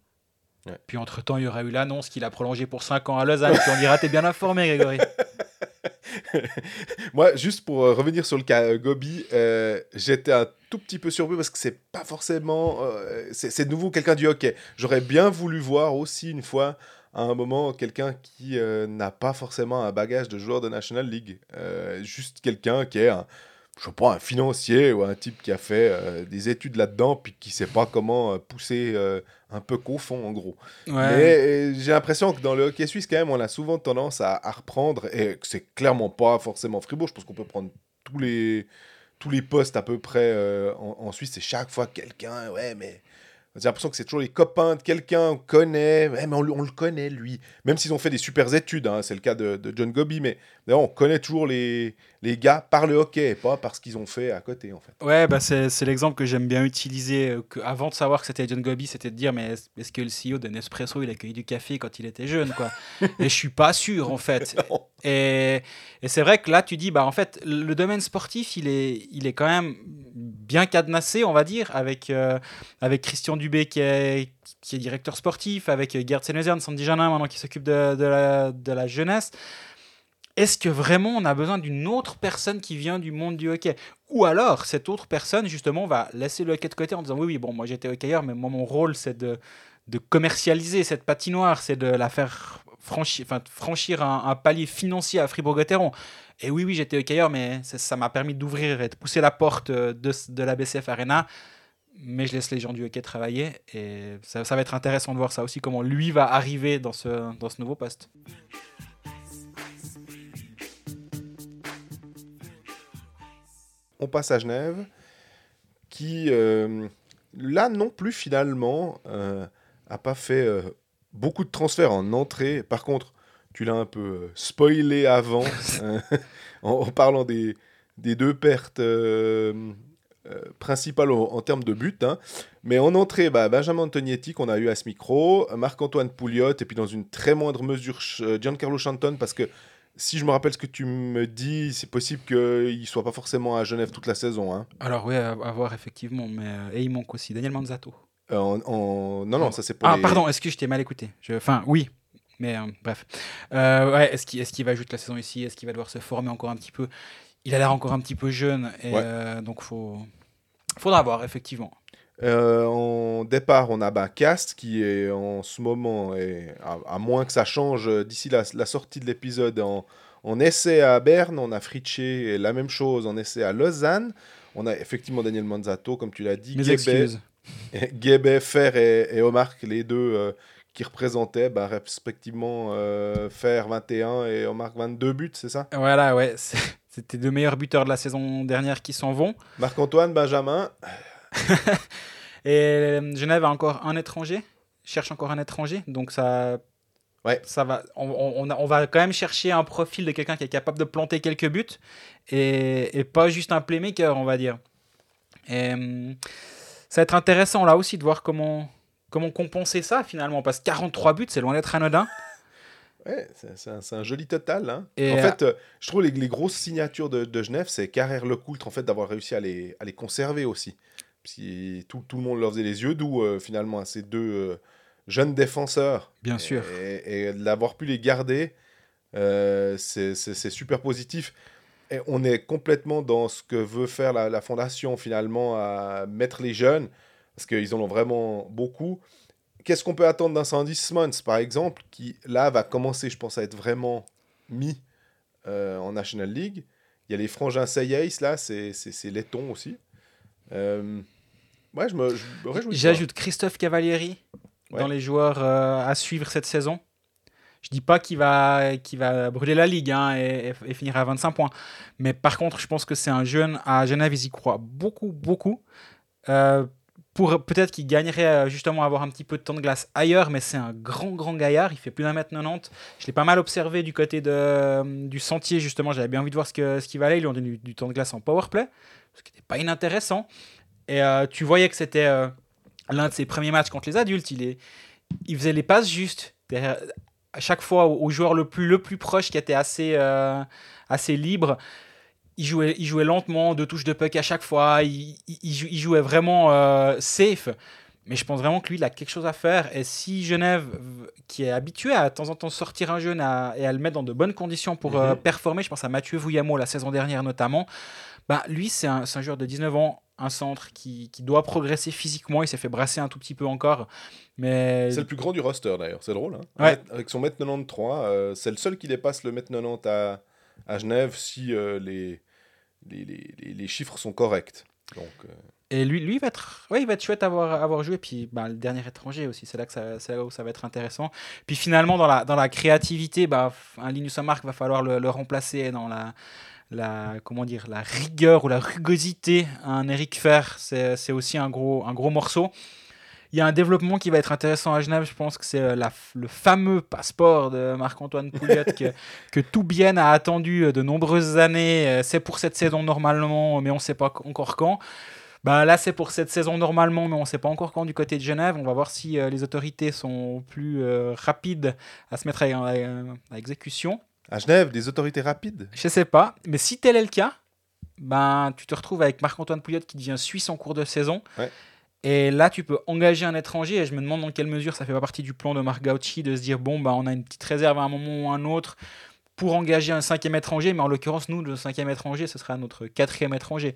Puis entre-temps, il y aurait eu l'annonce qu'il a prolongé pour 5 ans à Lausanne. puis on dira, t'es bien informé, Grégory. Moi, juste pour euh, revenir sur le cas euh, Gobi, euh, j'étais un tout petit peu surpris parce que c'est pas forcément. c'est de nouveau quelqu'un du hockey. J'aurais bien voulu voir aussi une fois à un moment quelqu'un qui n'a pas forcément un bagage de joueur de National League. Juste quelqu'un qui est je sais pas, un financier ou un type qui a fait euh, des études là-dedans puis qui sait pas comment pousser un peu qu'au fond en gros. Mais j'ai l'impression que dans le hockey suisse quand même on a souvent tendance à, reprendre et que c'est clairement pas forcément Fribourg. Je pense qu'on peut prendre tous les tous les postes à peu près en, en, Suisse. C'est chaque fois quelqu'un, ouais mais j'ai l'impression que c'est toujours les copains de quelqu'un qu'on connaît, mais on, le connaît lui. Même s'ils ont fait des super études, hein, c'est le cas de, de John Goby, mais on connaît toujours les, les gars par le hockey, pas par ce qu'ils ont fait à côté en fait. Ouais, bah c'est l'exemple que j'aime bien utiliser. Euh, que avant de savoir que c'était John Goby, c'était de dire mais est-ce que le CEO de Nespresso il a cueilli du café quand il était jeune quoi? Et je suis pas sûr en fait. Et, c'est vrai que là tu dis bah en fait le domaine sportif il est il est quand même bien cadenassé on va dire avec euh, avec Christian Dubé qui est qui est directeur sportif, avec Gerd Senesian, Sandy Janin maintenant qui s'occupe de, de la jeunesse. Est-ce que vraiment on a besoin d'une autre personne qui vient du monde du hockey? Ou alors cette autre personne justement va laisser le hockey de côté en disant oui oui bon moi j'étais hockeyeur mais moi mon rôle c'est de, de commercialiser cette patinoire, c'est de la faire franchir, enfin, franchir un, palier financier à Fribourg-Gotteron. Et oui oui j'étais hockeyeur mais ça m'a permis d'ouvrir et de pousser la porte de, de la BCF Arena mais je laisse les gens du hockey travailler et ça, ça, va être intéressant de voir ça aussi, comment lui va arriver dans ce, dans ce nouveau poste. on passe à Genève, qui, euh, là non plus finalement, euh, a pas fait euh, beaucoup de transferts en entrée. Par contre, tu l'as un peu spoilé avant, en, parlant des, des deux pertes principales en, termes de but. Hein. Mais en entrée, bah, Benjamin Antonietti qu'on a eu à ce micro, Marc-Antoine Pouliot, et puis dans une très moindre mesure Giancarlo Chanton, parce que si je me rappelle ce que tu me dis, c'est possible qu'il ne soit pas forcément à Genève toute la saison. Hein. Alors oui, à, voir effectivement. Mais, euh, et il manque aussi Daniel Manzato. Euh, en, Non, non, ça c'est pour Ah, pardon, est-ce que je t'ai mal écouté? Enfin, oui. Mais euh, bref. ouais, est-ce qu'il est va jouer toute la saison ici? Est-ce qu'il va devoir se former encore un petit peu? Il a l'air encore un petit peu jeune. Et, donc, il faut... faudra voir, effectivement. Euh, en départ, on a bah, Cast qui est en ce moment, et à, moins que ça change d'ici la, sortie de l'épisode, en, essai à Berne. On a Fritché, la même chose, en essai à Lausanne. On a effectivement Daniel Manzato, comme tu l'as dit. Mes excuses. Guébet, Fer et, Omar, les deux euh, qui représentaient bah, respectivement euh, Fer 21 et Omar 22 buts, c'est ça? Voilà, ouais. C'était deux meilleurs buteurs de la saison dernière qui s'en vont. Marc-Antoine, Benjamin. et euh, Genève a encore un étranger, cherche encore un étranger, donc ça Ouais. Ça va, on, on, on va quand même chercher un profil de quelqu'un qui est capable de planter quelques buts et, et pas juste un playmaker, on va dire. Et, ça va être intéressant là aussi de voir comment, comment compenser ça finalement, parce que 43 buts, c'est loin d'être anodin. Ouais, c'est- un, joli total. hein. Et, en euh, fait, euh, je trouve les, les grosses signatures de, de Genève, c'est Carrère Lecoultre, en fait, d'avoir réussi à les, à les conserver aussi. Si tout, tout le monde leur faisait les yeux, d'où euh, finalement à ces deux jeunes défenseurs. Bien sûr. Et, l'avoir pu les garder, c'est super positif. Et on est complètement dans ce que veut faire la, la fondation finalement, à mettre les jeunes, parce qu'ils en ont vraiment beaucoup. Qu'est-ce qu'on peut attendre d'un Sandy Simmons, par exemple, qui là va commencer, je pense, à être vraiment mis euh, en National League? Il y a les frangins Sayes, là, c'est laiton aussi. Euh, ouais, je me, je me. J'ajoute Christophe Cavalieri Ouais. dans les joueurs euh, à suivre cette saison. Je dis pas qu'il va, qu'il va brûler la ligue hein, et, finir à 25 points. Mais par contre, je pense que c'est un jeune à Genève, ils y croient beaucoup, beaucoup. Euh, peut-être qu'il gagnerait euh, justement à avoir un petit peu de temps de glace ailleurs, mais c'est un grand, grand gaillard. Il fait plus d'un mètre 90. Je l'ai pas mal observé du côté de, du sentier, justement. J'avais bien envie de voir ce que- ce qu'il valait. Ils lui ont donné du, temps de glace en powerplay, ce qui n'était pas inintéressant. Et euh, tu voyais que c'était euh, l'un de ses premiers matchs contre les adultes. Il, est, il faisait les passes justes. À chaque fois, au, au joueur le plus, le plus proche qui était assez, euh, assez libre, il jouait, il jouait lentement, deux touches de puck à chaque fois. Il, il- il jou- il jouait vraiment euh, safe. Mais je pense vraiment que lui, il a quelque chose à faire. Et si Genève, qui est habitué à de temps en temps sortir un jeune à- et à le mettre dans de bonnes conditions pour euh, Mhm. performer, je pense à Mathieu Vouillamo la saison dernière notamment, bah, lui, c'est un, un joueur de 19 ans, un centre qui, qui doit progresser physiquement. Il s'est fait brasser un tout petit peu encore. Mais C'est le plus grand du roster d'ailleurs, c'est drôle. Hein Ouais. Avec son mètre 93, euh, c'est le seul qui dépasse le mètre 90 à, à Genève si euh, les, les, les, les- chiffres sont corrects. Donc, euh, Et lui, lui il va être, ouais, il va être chouette à avoir, avoir joué. Puis bah, le dernier étranger aussi, c'est là, que ça, là où ça va être intéressant. Puis finalement, dans la, dans la créativité, bah, un Linus Mark va falloir le, le remplacer dans la, la, comment dire, la rigueur ou la rugosité. Un Eric Fer, c'est, aussi un gros, un gros morceau. Il y a un développement qui va être intéressant à Genève. Je pense que c'est euh, le fameux passeport de Marc-Antoine Pouliot que, que tout bien a attendu euh, de nombreuses années. Euh, C'est pour cette saison normalement, mais on ne sait pas encore quand. Bah, là, c'est pour cette saison normalement, mais on ne sait pas encore quand du côté de Genève. On va voir si euh, les autorités sont plus euh, rapides à se mettre à, à- à exécution. À Genève, des autorités rapides. Je sais pas, mais si tel est le cas, ben, tu te retrouves avec Marc-Antoine Pouliot qui devient suisse en cours de saison. Ouais. Et là, tu peux engager un étranger. Et je me demande dans quelle mesure ça fait pas partie du plan de Marc Gauchi de se dire bon, bah, on a une petite réserve à un moment ou un autre pour engager un cinquième étranger. Mais en l'occurrence, nous, le cinquième étranger, ce sera notre quatrième étranger.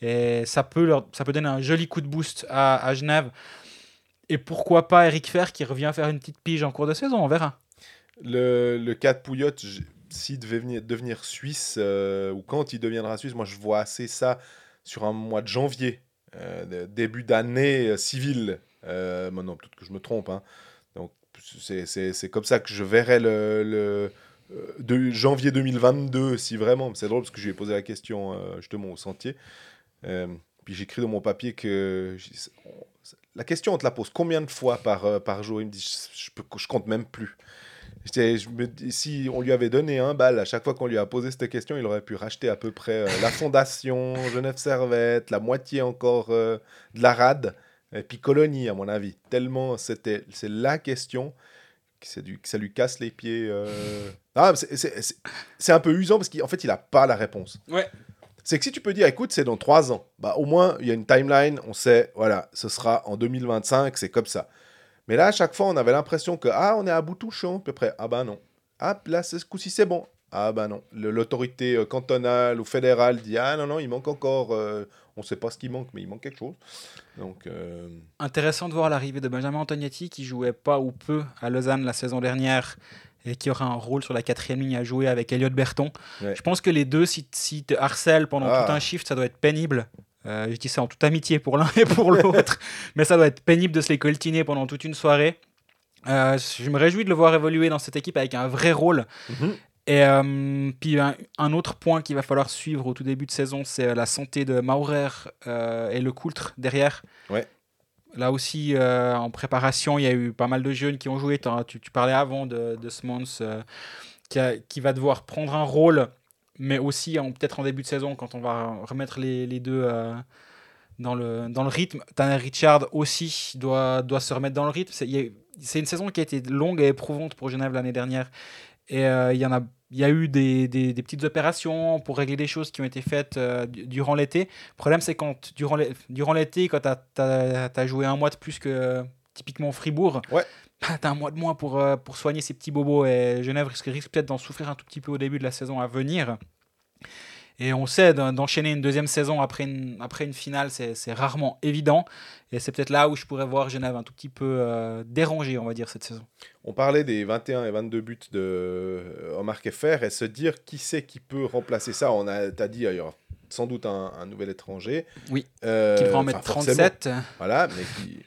Et ça peut, leur, ça peut donner un joli coup de boost à, à Genève. Et pourquoi pas Eric Fer qui revient faire une petite pige en cours de saison On verra. Le, le cas de Pouillot, s'il devait venir, devenir suisse, euh, ou quand il deviendra suisse, moi je vois assez ça sur un mois de janvier, euh, début d'année euh, civile. Maintenant, peut-être que je me trompe. hein. Donc, c'est- comme ça que je verrais le, le de janvier 2022, si vraiment. C'est drôle parce que je lui ai posé la question euh, justement au sentier. Puis j'écris dans mon papier que la question, on te la pose combien de fois par, par jour? Il me dit, je, je compte même plus. J'étais- Je me dis, si on lui avait donné un bal à chaque fois qu'on lui a posé cette question, il aurait pu racheter à peu près euh, la fondation, Genève Servette, la moitié encore euh, de la rade, et puis Colonie, à mon avis. Tellement c'était, c'est la question que, c'est du, que ça lui casse les pieds. euh. Ah, c'est- un peu usant parce qu'en fait, il n'a pas la réponse. Ouais. C'est que si tu peux dire, écoute, c'est dans trois ans, bah au moins, il y a une timeline, on sait, voilà, ce sera en 2025, c'est comme ça. Mais là, à chaque fois, on avait l'impression que, ah, on est à bout touchant, à peu près. Ah, bah non. Ah, là, ce coup-ci, c'est bon. Ah, bah non. L'autorité euh, cantonale ou fédérale dit, ah, non, non, il manque encore. euh, on ne sait pas ce qui manque, mais il manque quelque chose. Donc, euh, Intéressant de voir l'arrivée de Benjamin Antognetti qui jouait pas ou peu à Lausanne la saison dernière et qui aura un rôle sur la quatrième ligne à jouer avec Elliot Berton. Ouais. Je pense que les deux, si, si te harcèlent pendant Ah. tout un shift, ça doit être pénible. Euh, je dis ça en toute amitié pour l'un et pour l'autre, mais ça doit être pénible de se les coltiner pendant toute une soirée. Euh, je me réjouis de le voir évoluer dans cette équipe avec un vrai rôle. mhm. Et euh, puis un, un autre point qu'il va falloir suivre au tout début de saison, c'est la santé de Maurer et le Coultre derrière. Ouais. Là aussi, en préparation, il y a eu pas mal de jeunes qui ont joué. Tu, tu parlais avant de, de Smons, qui va devoir prendre un rôle, mais aussi peut-être en début de saison, quand on va remettre les, les deux euh, dans, le, dans le rythme. Tanner Richard aussi doit, doit se remettre dans le rythme. C'est une saison qui a été longue et éprouvante pour Genève l'année dernière. Et euh, il y a, y a eu des, des- petites opérations pour régler des choses qui ont été faites euh, du- durant l'été. Le problème, c'est quand durant l'é- durant l'été, quand tu as, joué un mois de plus que typiquement Fribourg, Ouais. bah, tu as un mois de moins pour, euh, pour soigner ces petits bobos. Et Genève risque, risque peut-être d'en souffrir un tout petit peu au début de la saison à venir. Et on sait d'en- d'enchaîner une deuxième saison après une, après une finale, c'est rarement évident. Et c'est peut-être là où je pourrais voir Genève un tout petit peu euh, dérangé, on va dire, cette saison. On parlait des 21 et 22 buts de euh, Omar Keffer et se dire qui c'est qui peut remplacer ça. On a, t'as dit, il y aura sans doute un, un nouvel étranger. Oui, Euh, Qui devrait en mettre forcément, 37. Voilà, mais qui,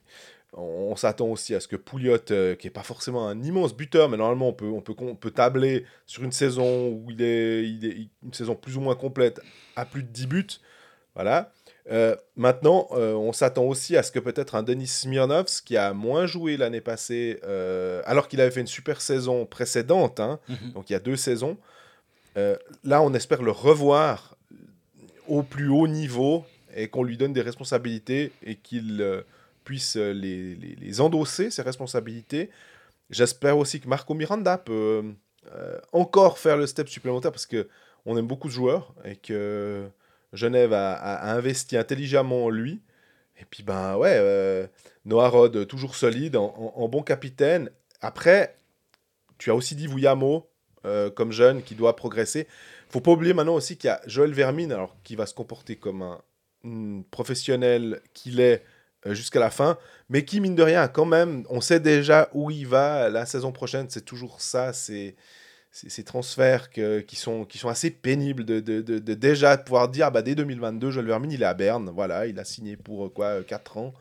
on, on s'attend aussi à ce que Pouliot, euh, qui est pas forcément un immense buteur, mais normalement on peut, on peut, on peut tabler sur une saison où il est, il est une saison plus ou moins complète à plus de 10 buts. Voilà. Euh, maintenant, euh, on s'attend aussi à ce que peut-être un Denis Smirnovs, qui a moins joué l'année passée, alors qu'il avait fait une super saison précédente, hein, Mhm. donc il y a deux saisons, là on espère le revoir au plus haut niveau et qu'on lui donne des responsabilités et qu'il puisse euh, les, les- endosser, ces responsabilités. J'espère aussi que Marco Miranda peut euh, encore faire le step supplémentaire parce que on aime beaucoup de joueurs et que Genève a, investi intelligemment en lui. Et puis, ben ouais, euh, Noah Rod, toujours solide, en, bon capitaine. Après, tu as aussi dit Vuyamo euh, comme jeune qui doit progresser. faut pas oublier maintenant aussi qu'il y a Joël Vermine, alors qui va se comporter comme un, un professionnel qu'il est jusqu'à la fin, mais qui, mine de rien, quand même, on sait déjà où il va la saison prochaine. C'est toujours ça, c'est ces, transferts que- qui, sont, qui sont assez pénibles de, de, de- de déjà pouvoir dire ah bah, dès 2022, Joël Vermine, il est à Berne, voilà, il a signé pour euh, quoi 4 ans.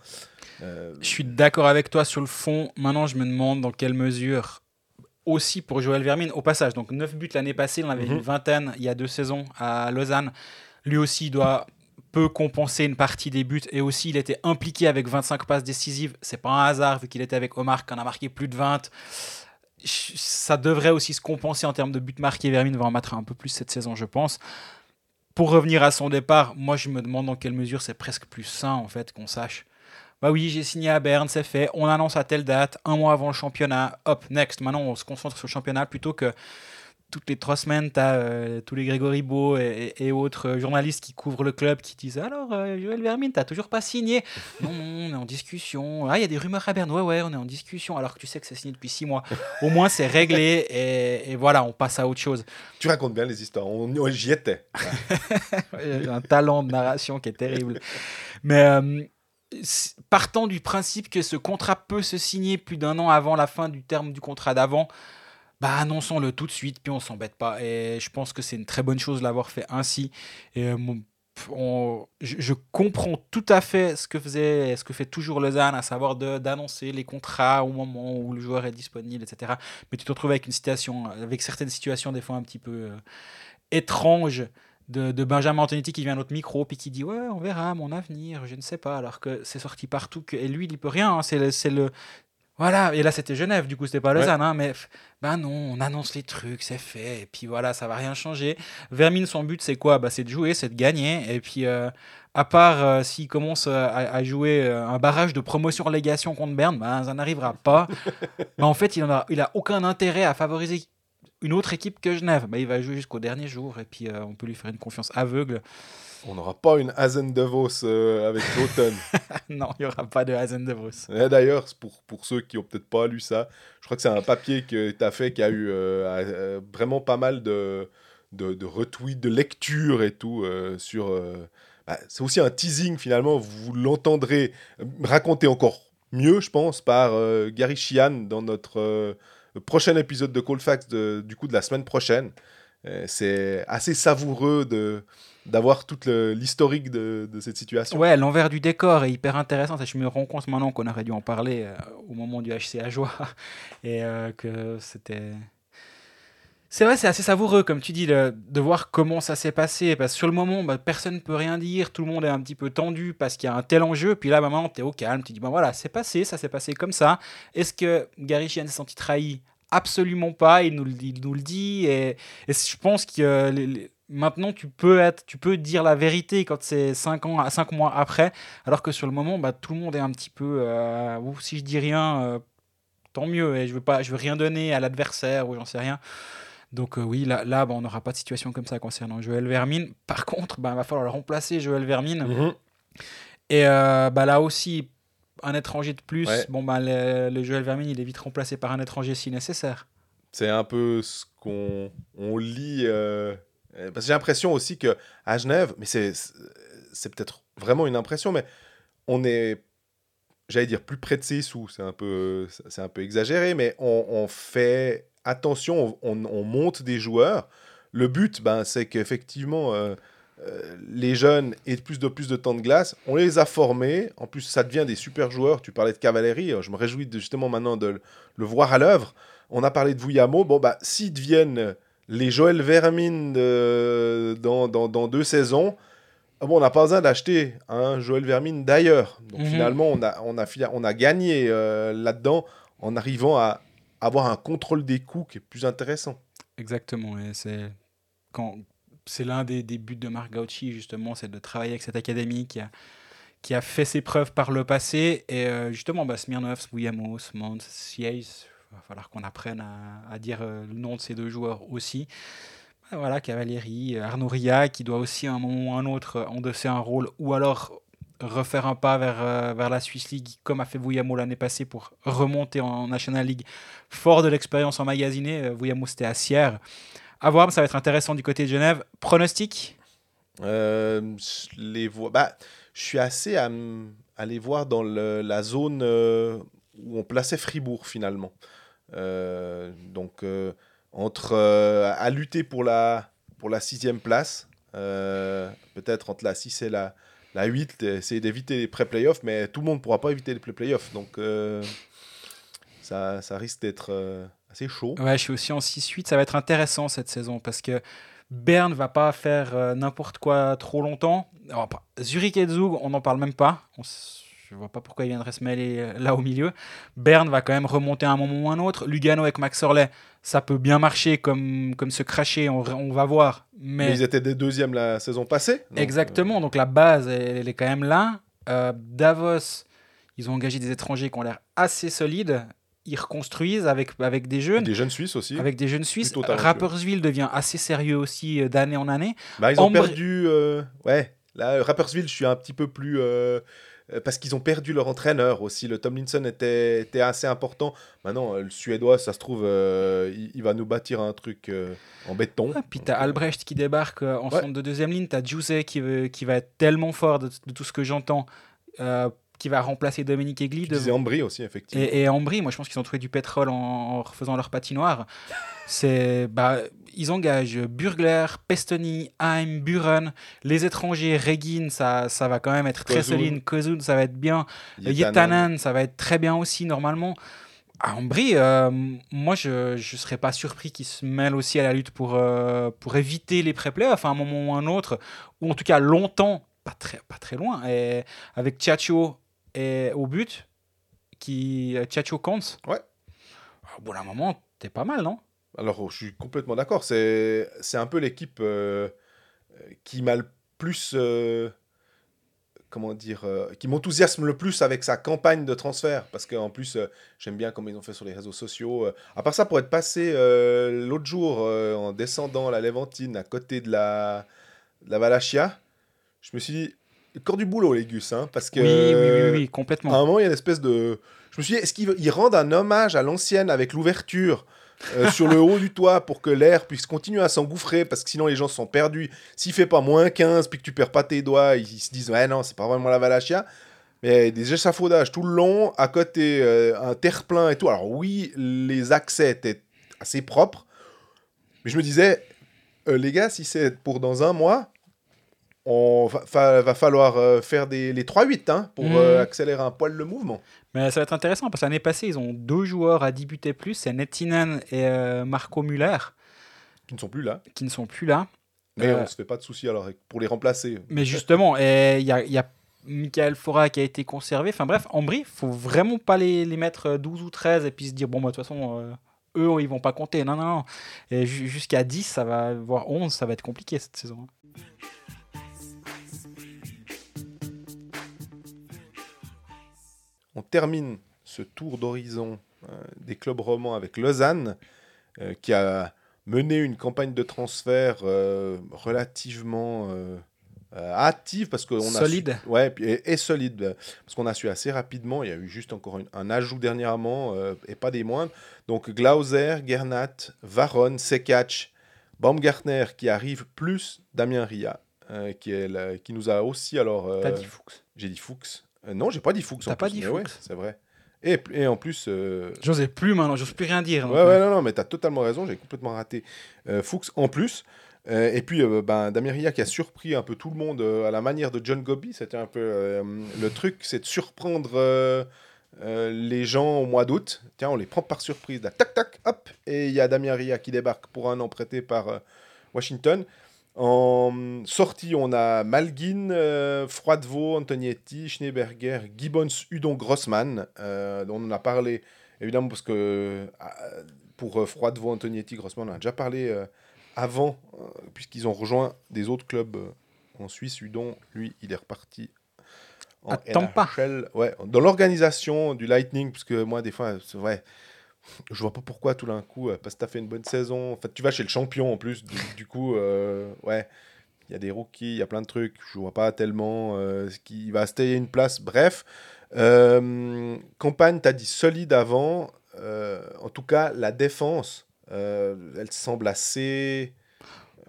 Euh, Je suis d'accord avec toi sur le fond. Maintenant, je me demande dans quelle mesure, aussi pour Joël Vermine, au passage, donc 9 buts l'année passée, il en avait Mhm. une vingtaine il y a deux saisons à Lausanne. Lui aussi, il doit compenser une partie des buts et aussi il était impliqué avec 25 passes décisives. C'est pas un hasard vu qu'il était avec Omar qui en a marqué plus de 20. Ch- Ça devrait aussi se compenser en termes de buts marqués. Vermine va en mettre un peu plus cette saison, je pense. Pour revenir à son départ, moi je me demande dans quelle mesure c'est presque plus sain en fait qu'on sache. Bah oui, j'ai signé à Berne, c'est fait. On annonce à telle date, un mois avant le championnat. Hop, next. Maintenant, on se concentre sur le championnat plutôt que toutes les trois semaines, tu as tous les Grégory Beau et, et- et autres euh, journalistes qui couvrent le club qui disent Alors, euh, Joël Vermine, t'as toujours pas signé Non, non, on est en discussion. Ah, il y a des rumeurs à Berne. Ouais, ouais, on est en discussion. Alors que tu sais que c'est signé depuis six mois. Au moins, c'est réglé et, et voilà, on passe à autre chose. tu racontes bien les histoires, on, on- j'y étais. J'ai un talent de narration qui est terrible. Mais euh, partant du principe que ce contrat peut se signer plus d'un an avant la fin du terme du contrat d'avant, bah annonçons-le tout de suite, puis on s'embête pas. Et je pense que c'est une très bonne chose de l'avoir fait ainsi. Et euh, mon- je, comprends tout à fait ce que faisait, ce que fait toujours Lausanne, à savoir d'annoncer les contrats au moment où le joueur est disponible, etc. Mais tu te retrouves avec une situation, avec certaines situations des fois un petit peu euh, étranges de, de Benjamin Antonetti qui vient à notre micro puis qui dit ouais on verra mon avenir je ne sais pas alors que c'est sorti partout et lui il y peut rien hein, c'est le, le voilà et là c'était Genève du coup c'était pas Lausanne hein, mais ben non on annonce les trucs c'est fait et puis voilà ça va rien changer Vermine son but c'est quoi? Bah, c'est de jouer c'est de gagner et puis euh, à part euh, s'il commence euh, à, à jouer un barrage de promotion-relégation contre Berne, bah, ça n'arrivera pas. En fait, il n'a a, il a aucun intérêt à favoriser une autre équipe que Genève. Il va jouer jusqu'au dernier jour et puis euh, on peut lui faire une confiance aveugle. On n'aura pas une Hazen de Vos euh, avec Joten. non, il n'y aura pas de Hazen de Vos. Et D'ailleurs, pour, pour ceux qui ont peut-être pas lu ça, je crois que c'est un papier que tu as fait qui a eu euh, euh, vraiment pas mal de, de, de retweets, de lectures et tout euh, sur. bah, c'est aussi un teasing finalement, vous l'entendrez raconter encore mieux, je pense, par euh, Gary Sheehan dans notre euh, prochain épisode de Colfax de, du coup de la semaine prochaine. Euh, c'est assez savoureux de d'avoir toute l'historique de, de cette situation. Ouais, l'envers du décor est hyper intéressant. Je me rends compte maintenant qu'on aurait dû en parler euh, au moment du HC à joie et euh, que c'était C'est vrai, c'est assez savoureux, comme tu dis, de, voir comment ça s'est passé. Parce que sur le moment, bah, personne ne peut rien dire, tout le monde est un petit peu tendu parce qu'il y a un tel enjeu. Puis là, bah, maintenant, tu es au calme, tu dis, ben voilà, c'est passé, ça s'est passé comme ça. Est-ce que Gary Sheehan s'est senti trahi? Absolument pas, il nous, il nous le dit. Et, je pense que maintenant, tu peux, être, tu peux dire la vérité quand c'est 5 ans, à cinq mois après. Alors que sur le moment, bah, tout le monde est un petit peu. euh, Ouh, si je dis rien, euh, tant mieux. Et je veux pas, je veux rien donner à l'adversaire ou j'en sais rien. Donc euh, oui, là, là bah, on n'aura pas de situation comme ça concernant Joël Vermine. Par contre, bah, il va falloir le remplacer, Joël Vermine. Mhm. Et bah, là aussi, un étranger de plus. Ouais. Bon, bah, le, le Joël Vermine, il est vite remplacé par un étranger si nécessaire. C'est un peu ce qu'on on lit. euh, euh, Parce que j'ai l'impression aussi que à Genève, mais c'est peut-être vraiment une impression, mais on est, j'allais dire, plus près de ses sous. C'est un peu, un peu exagéré, mais on, fait attention, on, on monte des joueurs. Le but, ben, c'est qu'effectivement, euh, euh, les jeunes aient plus de plus de temps de glace. On les a formés. En plus, ça devient des super joueurs. Tu parlais de Cavalerie. Je me réjouis de, justement maintenant de le- voir à l'œuvre. On a parlé de Vuyamo. Bon, bah, s'ils deviennent les Joël Vermine de- dans, dans, dans deux saisons, ah bon, on n'a pas besoin d'acheter un Joël Vermine d'ailleurs. Donc Mhm. finalement, on a, on a, on a gagné euh, là-dedans en arrivant à avoir un contrôle des coûts qui est plus intéressant. Exactement. Et c'est quand c'est l'un des, des buts de Marc Gauchi justement, c'est de travailler avec cette académie qui a qui a fait ses preuves par le passé et euh, justement bah, Smirnov, Vuyamos, Mons, va falloir qu'on apprenne à, dire euh, le nom de ces deux joueurs aussi. Bah, voilà, Cavalieri, Arnaud Ria qui doit aussi à un moment ou à un autre euh, endosser un rôle ou alors refaire un pas vers, euh, vers la Swiss League comme a fait Vuyamo l'année passée pour remonter en National League fort de l'expérience emmagasinée. Vuyamo c'était à Sierre. À voir, ça va être intéressant du côté de Genève. Pronostic? Je les. Bah, je suis assez à, les voir dans le- la zone où on plaçait Fribourg finalement. Euh, donc euh, entre euh, à lutter pour la pour la sixième place, peut-être entre la 6 et la la 8, essayer d'éviter les pré-playoffs, mais tout le monde ne pourra pas éviter les pré-playoffs. Donc ça, ça risque d'être assez chaud. Ouais, je suis aussi en 6-8. Ça va être intéressant cette saison parce que Berne va pas faire n'importe quoi trop longtemps. Zurich et Zug, on n'en parle même pas. Je vois pas pourquoi ils viendraient se mêler euh, là au milieu. Berne va quand même remonter à un moment ou un autre. Lugano avec Max Orley, ça peut bien marcher comme, comme se cracher, on, on va voir. Mais Mais, ils étaient des deuxièmes la saison passée. donc, exactement, donc la base, elle, elle est quand même là. Euh, Davos, ils ont engagé des étrangers qui ont l'air assez solides. Ils reconstruisent avec, avec des euh, jeunes. des jeunes Suisses aussi. Avec des jeunes Suisses. Rappersville devient assez sérieux aussi euh, d'année en année. Bah, ils ont Ambre- perdu. euh, ouais, là, Rappersville, je suis un petit peu plus. euh, euh, parce qu'ils ont perdu leur entraîneur aussi. Le Tomlinson était, était assez important. Maintenant, euh, le Suédois, ça se trouve, euh, il, il va nous bâtir un truc euh, en béton. Ah, puis t'as euh, Albrecht qui débarque euh, en Ouais. centre de deuxième ligne. T'as Giuseppe qui, veut- qui va être tellement fort de, de tout ce que j'entends, euh, qui va remplacer Dominique Egli. Tu devant- disais Ambry aussi, effectivement. Et, et Ambry, moi je pense qu'ils ont trouvé du pétrole en, en refaisant leur patinoire. C'est, bah, ils engagent Burgler, Pestoni, Heim, Buren, les étrangers, Regin, ça, ça va quand même être très solide. Kozun, ça va être bien. Yetanen. Ça va être très bien aussi normalement. À Ambry, euh, moi je ne serais pas surpris qu'ils se mêlent aussi à la lutte pour, euh, pour éviter les pré-playoffs à un moment ou un autre, ou en tout cas longtemps, pas très, pas très loin, et avec Tchatcho et au but, qui Tchatcho compte. Ouais. Au bout d'un moment, t'es pas mal, non? Alors, je suis complètement d'accord. C'est c'est un peu l'équipe euh, qui m'a le plus. euh, comment dire euh, Qui m'enthousiasme le plus avec sa campagne de transfert. Parce qu'en plus, j'aime bien comme ils ont fait sur les réseaux sociaux. À part ça, pour être passé l'autre jour en descendant la Léventine à côté de la, de la Valachia, je me suis dit. Corps du boulot, les Gus, hein, parce que. oui, oui, oui, oui, À un complètement. moment, il y a une espèce de. Je me suis dit, est-ce qu'ils ils rendent un hommage à l'ancienne avec l'ouverture euh, sur le haut du toit pour que l'air puisse continuer à s'engouffrer parce que sinon les gens sont perdus. S'il fait pas moins 15 puis que tu perds pas tes doigts, ils, ils se disent, ouais, non, c'est pas vraiment la Valachia. Mais des échafaudages tout le long, à côté, euh, un terre-plein et tout. Alors, oui, les accès étaient assez propres. Mais je me disais, euh, les gars, si c'est pour dans un mois, on va, fa- va falloir euh, faire des, les 3-8 hein, pour Mhm. euh, accélérer un poil le mouvement. Mais ça va être intéressant parce que l'année passée, ils ont deux joueurs à 10 buts et plus, c'est Nettinen et euh, Marco Muller. Qui ne sont plus là. qui ne sont plus là. Mais on se fait pas de soucis alors pour les remplacer. Mais justement, il y a, y a Michael Fora qui a été conservé. Enfin bref, en Brie, faut vraiment pas les, les mettre euh, 12 ou 13 et puis se dire, bon, bah, de toute façon, euh, eux, ils vont pas compter. Non, non, non. Jusqu'à 10, ça va, voire 11, ça va être compliqué cette saison. On termine ce tour d'horizon euh, des clubs romans avec Lausanne, euh, qui a mené une campagne de transfert euh, relativement euh, hâtive parce qu'on a Solide. su- ouais, et, et solide parce qu'on a su assez rapidement. Il y a eu juste encore une- un ajout dernièrement et pas des moindres. Donc Glauser, Gernat, Varon, Sekach, Baumgartner qui arrive plus Damien Ria. qui, est la- qui nous a aussi alors T'as dit Fuchs. j'ai dit Fuchs. Euh, non, j'ai pas dit Fuchs. en T'as pas plus, dit ouais, Fuchs. c'est vrai. Et, et en plus, euh, J'osais plus maintenant, j'ose plus rien dire. donc, ouais, euh, ouais, non, non, mais t'as totalement raison, j'ai complètement raté euh, Fuchs en plus. Euh, et puis, euh, ben, Damien Ria qui a surpris un peu tout le monde euh, à la manière de John Gobi. C'était un peu euh, le truc, c'est de surprendre euh, euh, les gens au mois d'août. Tiens, on les prend par surprise. Là, tac, tac, hop. Et il y a Damien Ria qui débarque pour un an prêté par euh, Washington. En sortie, on a Malguin, euh, Froidevaux, Antonietti, Schneeberger, Gibbons, Udon, Grossman, euh, dont on en a parlé évidemment parce que euh, pour euh, Froidevaux, Antonietti, Grossman, on a déjà parlé avant, puisqu'ils ont rejoint des autres clubs en Suisse. Udon, lui, il est reparti en Attends pas. NHL. Ouais, dans l'organisation du Lightning, parce que moi, des fois, c'est vrai. Je vois pas pourquoi tout d'un coup, euh, parce que tu as fait une bonne saison. En fait, tu vas chez le champion en plus. Du, coup, euh, ouais, il y a des rookies, il y a plein de trucs. Je vois pas tellement euh, ce qui va se tailler une place. Bref, euh, campagne, tu as dit solide avant. En tout cas, la défense, elle semble assez.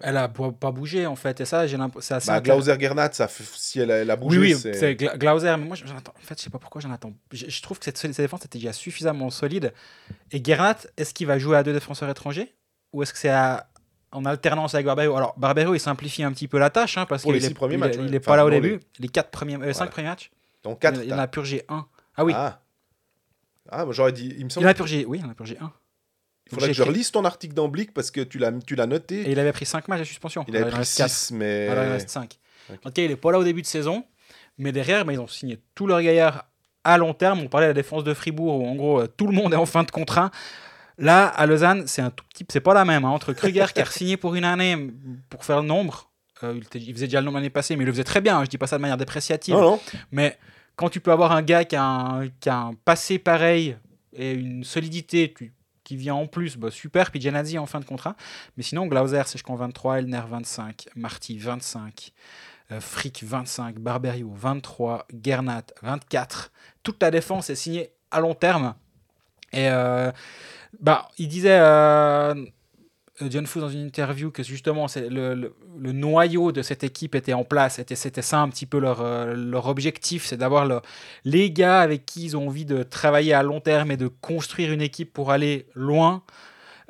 Elle a pas bougé en fait, et ça, j'ai l'impression. c'est assez Bah. Glauser Gernat, ça si elle a, elle a bougé, Oui, oui, c'est- c'est Gla- Glauser, mais moi, attends- en fait, je sais pas pourquoi j'en attends. Je, je trouve que cette, cette défense était déjà suffisamment solide. Et Gernat, est-ce qu'il va jouer à deux défenseurs étrangers? Ou est-ce que c'est en alternance avec Barbero Alors, Barbero, il simplifie un petit peu la tâche, hein, parce qu'il les est, il, matchs, il est Enfin, pas là au début. Les, quatre premiers, euh, cinq premiers matchs. Dans 4, il, il en a purgé un. Ah oui, Ah, ah j'aurais dit. Il me il semble en a purgé, oui, il en a purgé un. Il faudrait que je relise ton article d'Amblic parce que tu l'as tu l'as noté. Et il avait pris 5 matchs de suspension. il avait pris reste quatre. 6, mais. Voilà, il reste 5. Ok. En tout cas, il est pas là au début de saison. Mais derrière, bah, ils ont signé tous leurs gaillards à long terme. On parlait de la défense de Fribourg où en gros euh, tout le monde est en fin de contrat. Là, à Lausanne, c'est un tout petit. C'est pas la même. hein. Entre Kruger qui a signé pour une année pour faire le nombre. euh, il faisait déjà le nombre l'année passée, mais il le faisait très bien. hein. Je dis pas ça de manière dépréciative. Non, non. Mais quand tu peux avoir un gars qui a un, qui a un passé pareil et une solidité tu- qui vient en plus, bah super. Puis en fin de contrat. Mais sinon, Glauser, c'est jusqu'en 23, Elner 25, Marty 25, euh, Frick 25, Barberio 23, Gernat 24. Toute la défense est signée à long terme. Et euh, bah, il disait. euh, John Foo dans une interview que justement le, le- le noyau de cette équipe était en place, c'était, c'était ça un petit peu leur, euh, leur objectif, c'est d'avoir le- les gars avec qui ils ont envie de travailler à long terme et de construire une équipe pour aller loin.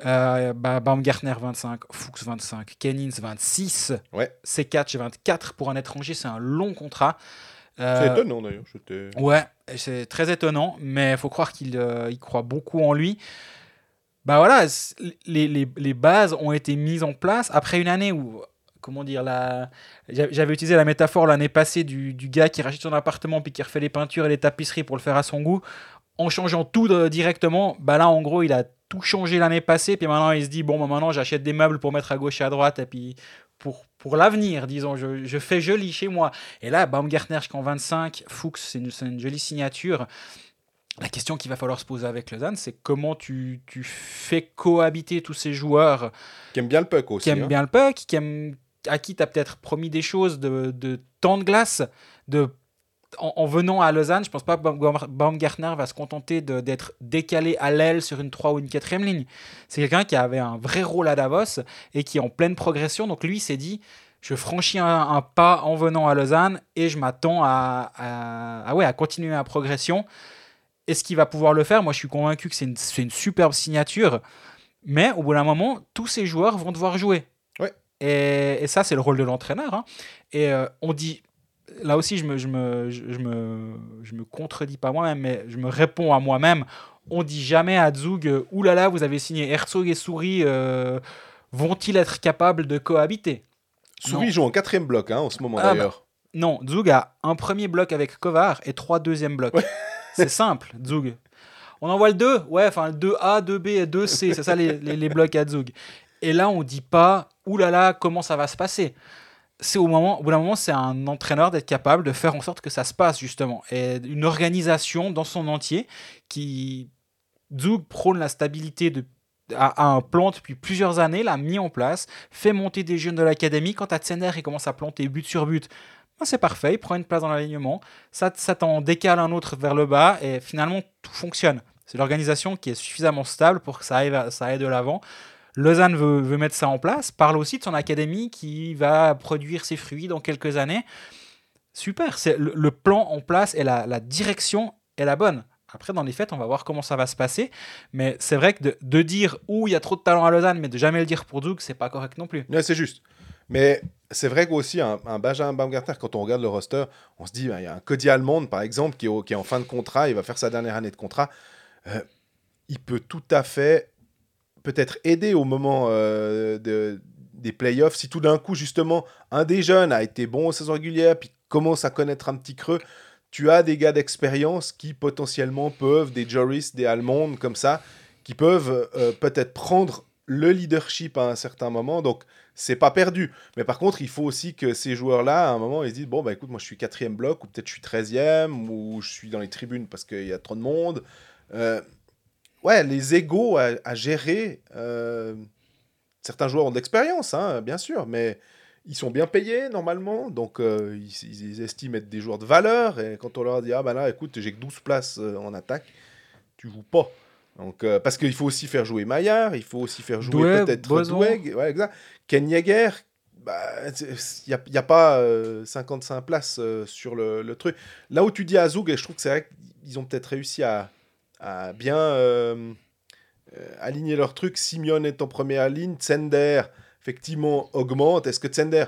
Euh, bah, Baumgartner 25, Fuchs 25, Kennins 26, Ouais. C4 24 pour un étranger, c'est un long contrat. C'est Euh, étonnant d'ailleurs. j'étais- Ouais, c'est très étonnant, mais il faut croire qu'il euh, il croit beaucoup en lui. Bah voilà, les, les, les bases ont été mises en place après une année où, comment dire, la... j'a- j'avais utilisé la métaphore l'année passée du, du gars qui rachète son appartement puis qui refait les peintures et les tapisseries pour le faire à son goût, en changeant tout de- directement. Bah là, en gros, il a tout changé l'année passée, puis maintenant il se dit, bon, bah maintenant j'achète des meubles pour mettre à gauche et à droite, et puis pour, pour l'avenir, disons, je, je fais joli chez moi. Et là, Baumgartner jusqu'en 25, Fuchs, c'est une, c'est une jolie signature. La question qu'il va falloir se poser avec Lausanne, c'est comment tu, tu fais cohabiter tous ces joueurs Qui aime bien le puck aussi. qui aiment hein. bien le puck, qui aiment, à qui tu as peut-être promis des choses de, de temps de glace. De, en, en venant à Lausanne, je pense pas que Baum- Baumgartner va se contenter d'être décalé à l'aile sur une 3 ou une 4 ligne. C'est quelqu'un qui avait un vrai rôle à Davos et qui est en pleine progression. Donc lui s'est dit, je franchis un, un pas en venant à Lausanne et je m'attends à, à, à ouais, à continuer ma progression. Est-ce qu'il va pouvoir le faire? Moi, je suis convaincu que c'est une, une superbe signature. Mais au bout d'un moment, tous ces joueurs vont devoir jouer. Ouais. Et, et ça, c'est le rôle de l'entraîneur. hein. Et euh, on dit, là aussi, je me, je, me, je, je me, je me contredis pas moi-même, mais je me réponds à moi-même. On dit jamais à Zug, oulala, vous avez signé Herzog et Souris, euh, vont-ils être capables de cohabiter? Souris Non. joue en quatrième bloc hein, en ce moment Ah, d'ailleurs. Non, Zug a un premier bloc avec Kovar et trois deuxièmes blocs. C'est simple, Zug. On envoie le 2, ouais, enfin le 2A, 2B et 2C, c'est ça les, les- blocs à Zug. Et là, on dit pas, oulala, comment ça va se passer? C'est au moment, au bout d'un moment, c'est un entraîneur d'être capable de faire en sorte que ça se passe justement, et une organisation dans son entier qui Zug prône la stabilité a un plan depuis plusieurs années, l'a mis en place, fait monter des jeunes de l'académie. Quand à Tsener, il commence à planter but sur but, ben, c'est parfait, il prend une place dans l'alignement, ça, ça t'en décale un autre vers le bas et finalement tout fonctionne. C'est l'organisation qui est suffisamment stable pour que ça aille, ça aille de l'avant. Lausanne veut, veut mettre ça en place, parle aussi de son académie qui va produire ses fruits dans quelques années. Super, c'est le, plan en place et la, direction est la bonne. Après, dans les faits, on va voir comment ça va se passer. Mais c'est vrai que de, dire où il y a trop de talent à Lausanne, mais de jamais le dire pour Zug, c'est pas correct non plus. Ouais, c'est juste. Mais c'est vrai qu'aussi, un, un Benjamin Baumgartner, quand on regarde le roster, on se dit, ben, il y a un Cody Almond, par exemple, qui est, en fin de contrat, il va faire sa dernière année de contrat. Euh, il peut tout à fait peut-être aider au moment euh, de- des playoffs. Si tout d'un coup, justement, un des jeunes a été bon aux saisons régulières, puis commence à connaître un petit creux, tu as des gars d'expérience qui potentiellement peuvent, des Joris, des Allemands comme ça, qui peuvent euh, peut-être prendre le leadership à un certain moment. Donc, c'est pas perdu. Mais par contre, il faut aussi que ces joueurs-là, à un moment, ils se disent Bon, bah écoute, moi je suis quatrième bloc, ou peut-être je suis treizième, ou je suis dans les tribunes parce qu'il y a trop de monde. Euh, ouais, les égaux à, gérer. euh, certains joueurs ont de l'expérience, hein, bien sûr, mais ils sont bien payés normalement, donc euh, ils, estiment être des joueurs de valeur. Et quand on leur dit Ah, bah là, écoute, j'ai que 12 places en attaque, tu joues pas. Donc, euh, parce qu'il faut aussi faire jouer Maillard, il faut aussi faire jouer peut-être. Douai, ouais, exact. Ken Yeager, bah, il n'y a, y a pas euh, 55 places euh, sur le, le truc. Là où tu dis à Zoug, et je trouve que c'est vrai qu'ils ont peut-être réussi à, à bien euh, aligner leur truc. Simeone est en première ligne, Tsender, effectivement, augmente. Est-ce que Tsender,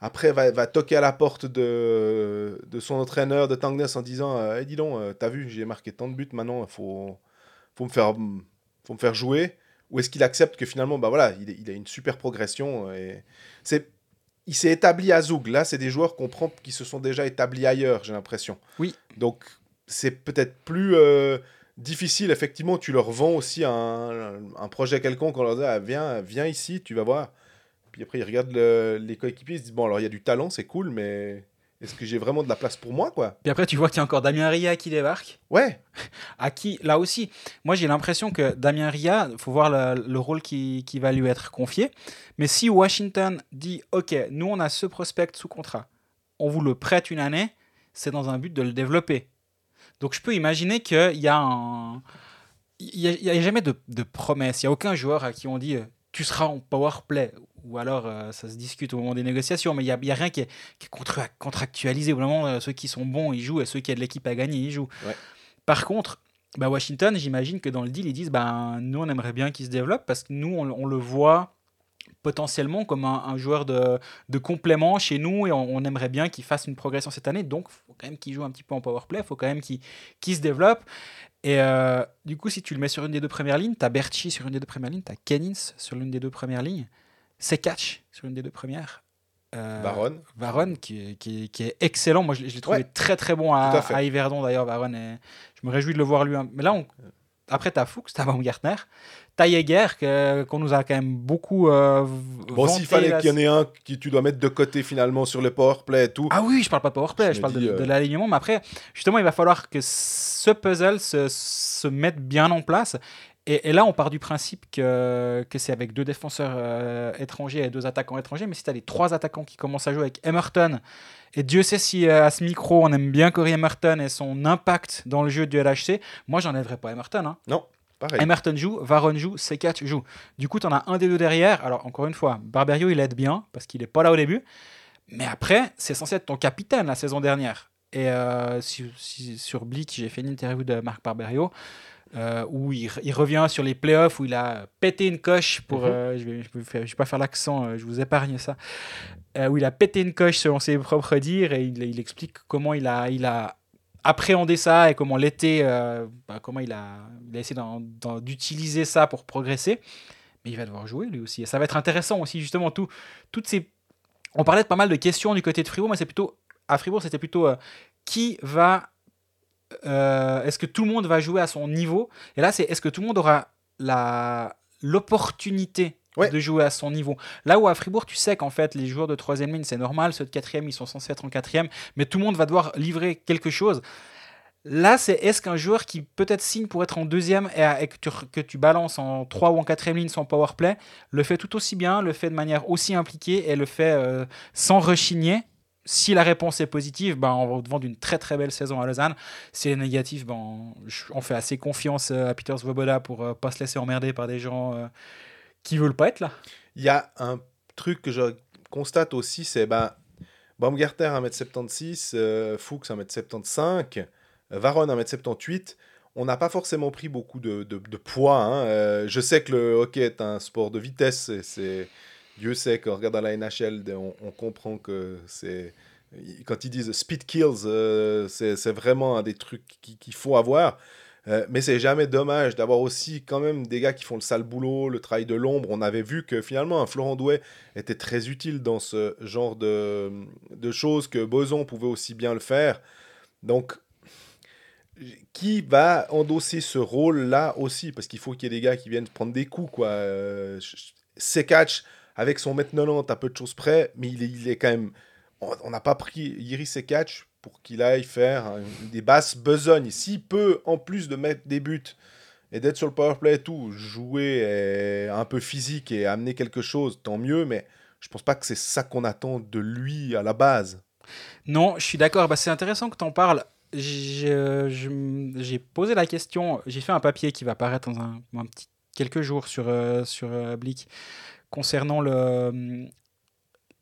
après, va, va toquer à la porte de, de son entraîneur de Tangness en disant euh, Eh, dis donc, t'as vu, j'ai marqué tant de buts, maintenant, il faut, faut, me faire, faut me faire jouer Ou est-ce qu'il accepte que finalement, bah voilà, il, a une super progression et c'est il s'est établi à Zoug. Là, c'est des joueurs qu'on prend qui se sont déjà établis ailleurs, j'ai l'impression. Oui. Donc, c'est peut-être plus euh, difficile. Effectivement, tu leur vends aussi un, un projet quelconque. On leur dit ah, viens, viens ici, tu vas voir. Puis après, ils regardent le- les coéquipiers, ils se disent bon, alors il y a du talent, c'est cool, mais est-ce que j'ai vraiment de la place pour moi, quoi? Puis après, tu vois qu'il y a encore Damien Ria qui débarque. Ouais, À qui, là aussi, moi j'ai l'impression que Damien Ria, il faut voir le, le rôle qui, qui va lui être confié. Mais si Washington dit Ok, nous on a ce prospect sous contrat, on vous le prête une année, c'est dans un but de le développer. Donc je peux imaginer qu'il y a un. Il n'y a jamais de, de promesse. Il n'y a aucun joueur à qui on dit euh, Tu seras en power play. Ou alors euh, ça se discute au moment des négociations. Mais il n'y a, rien qui est, qui est contra- contractualisé. Vraiment, euh, ceux qui sont bons, ils jouent. Et ceux qui ont de l'équipe à gagner, ils jouent. Ouais. Par contre, bah Washington, j'imagine que dans le deal, ils disent ben, nous, on aimerait bien qu'il se développe parce que nous, on, on le voit potentiellement comme un, un joueur de, de complément chez nous et on, on aimerait bien qu'il fasse une progression cette année. Donc, il faut quand même qu'il joue un petit peu en power play, il faut quand même qu'il qu'il se développe. Et euh, du coup, si tu le mets sur une des deux premières lignes, tu as Berchi sur une des deux premières lignes, tu as Kennins sur l'une des deux premières lignes, c'est Catch sur une des deux premières. Euh, Baron. Varon qui, est- qui, qui excellent. Moi, je, l'ai- je l'ai trouvé Ouais. très très bon à, à Yverdon d'ailleurs. Varon, et je me réjouis de le voir lui. hein. Mais là, on, après, t'as Fuchs, t'as Baumgartner, t'as Jäger que- qu'on nous a quand même beaucoup. euh, Bon, s'il fallait la- qu'il y en ait un que tu dois mettre de côté finalement sur le powerplay et tout. Ah oui, je parle pas de powerplay, Je parle de, euh, de l'alignement. Mais après, justement, il va falloir que ce puzzle se, se mette bien en place. Et, et là, on part du principe que, que c'est avec deux défenseurs euh, étrangers et deux attaquants étrangers. Mais si tu as les trois attaquants qui commencent à jouer avec Emerton, et Dieu sait si euh, à ce micro, on aime bien Corey Emerton et son impact dans le jeu du LHC, moi, j'enlèverais pas Emerton. Hein. Non, pareil. Emerton joue, Varon joue, C4 joue. Du coup, tu en as un des deux derrière. Alors, encore une fois, Barberio, il aide bien parce qu'il n'est pas là au début. Mais après, c'est censé être ton capitaine la saison dernière. Et euh, sur Bleach, j'ai fait une interview de Marc Barberio euh, où il, il revient sur les playoffs, où il a pété une coche pour. Mhm. euh, je vais, je vais, faire- je vais pas faire l'accent, euh, je vous épargne ça. Où il a pété une coche selon ses propres dires et il, il explique comment il a, il a appréhendé ça et comment l'été, euh, bah, comment il a, il a essayé d'utiliser ça pour progresser. mais il va devoir jouer lui aussi. Et ça va être intéressant aussi, justement, tout, toutes ces. On parlait de pas mal de questions du côté de Fribourg, mais c'est plutôt. À Fribourg, c'était plutôt euh, qui va. Euh, est-ce que tout le monde va jouer à son niveau? Et là, c'est est-ce que tout le monde aura la l'opportunité Ouais. de jouer à son niveau? Là où à Fribourg, tu sais qu'en fait, les joueurs de troisième ligne, c'est normal, ceux de quatrième, ils sont censés être en quatrième, mais tout le monde va devoir livrer quelque chose. Là, c'est est-ce qu'un joueur qui peut-être signe pour être en deuxième et, et que, tu, que tu balances en 3 ou en quatrième ligne sans power play, le fait tout aussi bien, le fait de manière aussi impliquée et le fait euh, sans rechigner si la réponse est positive, ben, on va devant d'une très très belle saison à Lausanne. Si elle est négative, ben, on- fait assez confiance euh, à Peter Svoboda pour euh, pas se laisser emmerder par des gens euh, qui veulent pas être là. Il y a un truc que je constate aussi, c'est ben, Baumgarter 1m76, euh, Fuchs 1m75, euh, Varon 1m78. On n'a pas forcément pris beaucoup de, poids. hein. Euh, je sais que le hockey est un sport de vitesse. Dieu sait qu'en regardant la NHL, on, on comprend que c'est. Quand ils disent speed kills, euh, c'est, vraiment un des trucs qui- qu'il faut avoir. Euh, mais c'est jamais dommage d'avoir aussi quand même des gars qui font le sale boulot, le travail de l'ombre. On avait vu que finalement un Florent Douai était très utile dans ce genre de, de choses, que Boson pouvait aussi bien le faire. Donc, qui va endosser ce rôle-là aussi? Parce qu'il faut qu'il y ait des gars qui viennent prendre des coups. quoi. Euh, Sekatch, avec son mètre 90 à peu de choses près, mais il est, quand même... On n'a pas pris Iris Sekatch pour qu'il aille faire des basses besognes. S'il peut, en plus de mettre des buts et d'être sur le powerplay et tout, jouer euh, un peu physique et amener quelque chose, tant mieux, mais je pense pas que c'est ça qu'on attend de lui à la base. Non, je suis d'accord. Bah, c'est intéressant que tu en parles. J'ai posé la question. J'ai fait un papier qui va apparaître dans quelques jours sur, euh, sur euh, Blick concernant le,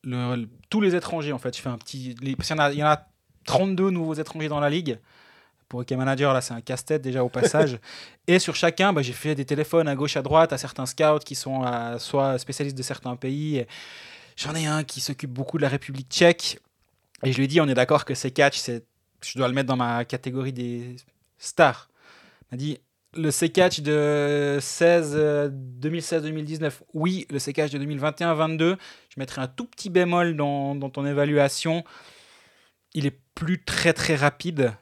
le- le- tous les étrangers. En fait, je fais un petit. les- parce qu'il y en a, il y en a 32 nouveaux étrangers dans la ligue. Pour Hockey Manager, là, c'est un casse-tête déjà au passage. Et sur chacun, bah, j'ai fait des téléphones à gauche, à droite, à certains scouts qui sont soit spécialistes de certains pays. J'en ai un qui s'occupe beaucoup de la République tchèque. Et je lui ai dit, on est d'accord que c'est catch, c'est, je dois le mettre dans ma catégorie des stars. Il m'a dit, le C-Catch de 16, euh, 2016-2019, oui. Le C-Catch de 2021-22, je mettrai un tout petit bémol dans, dans ton évaluation. Il est plus très très rapide.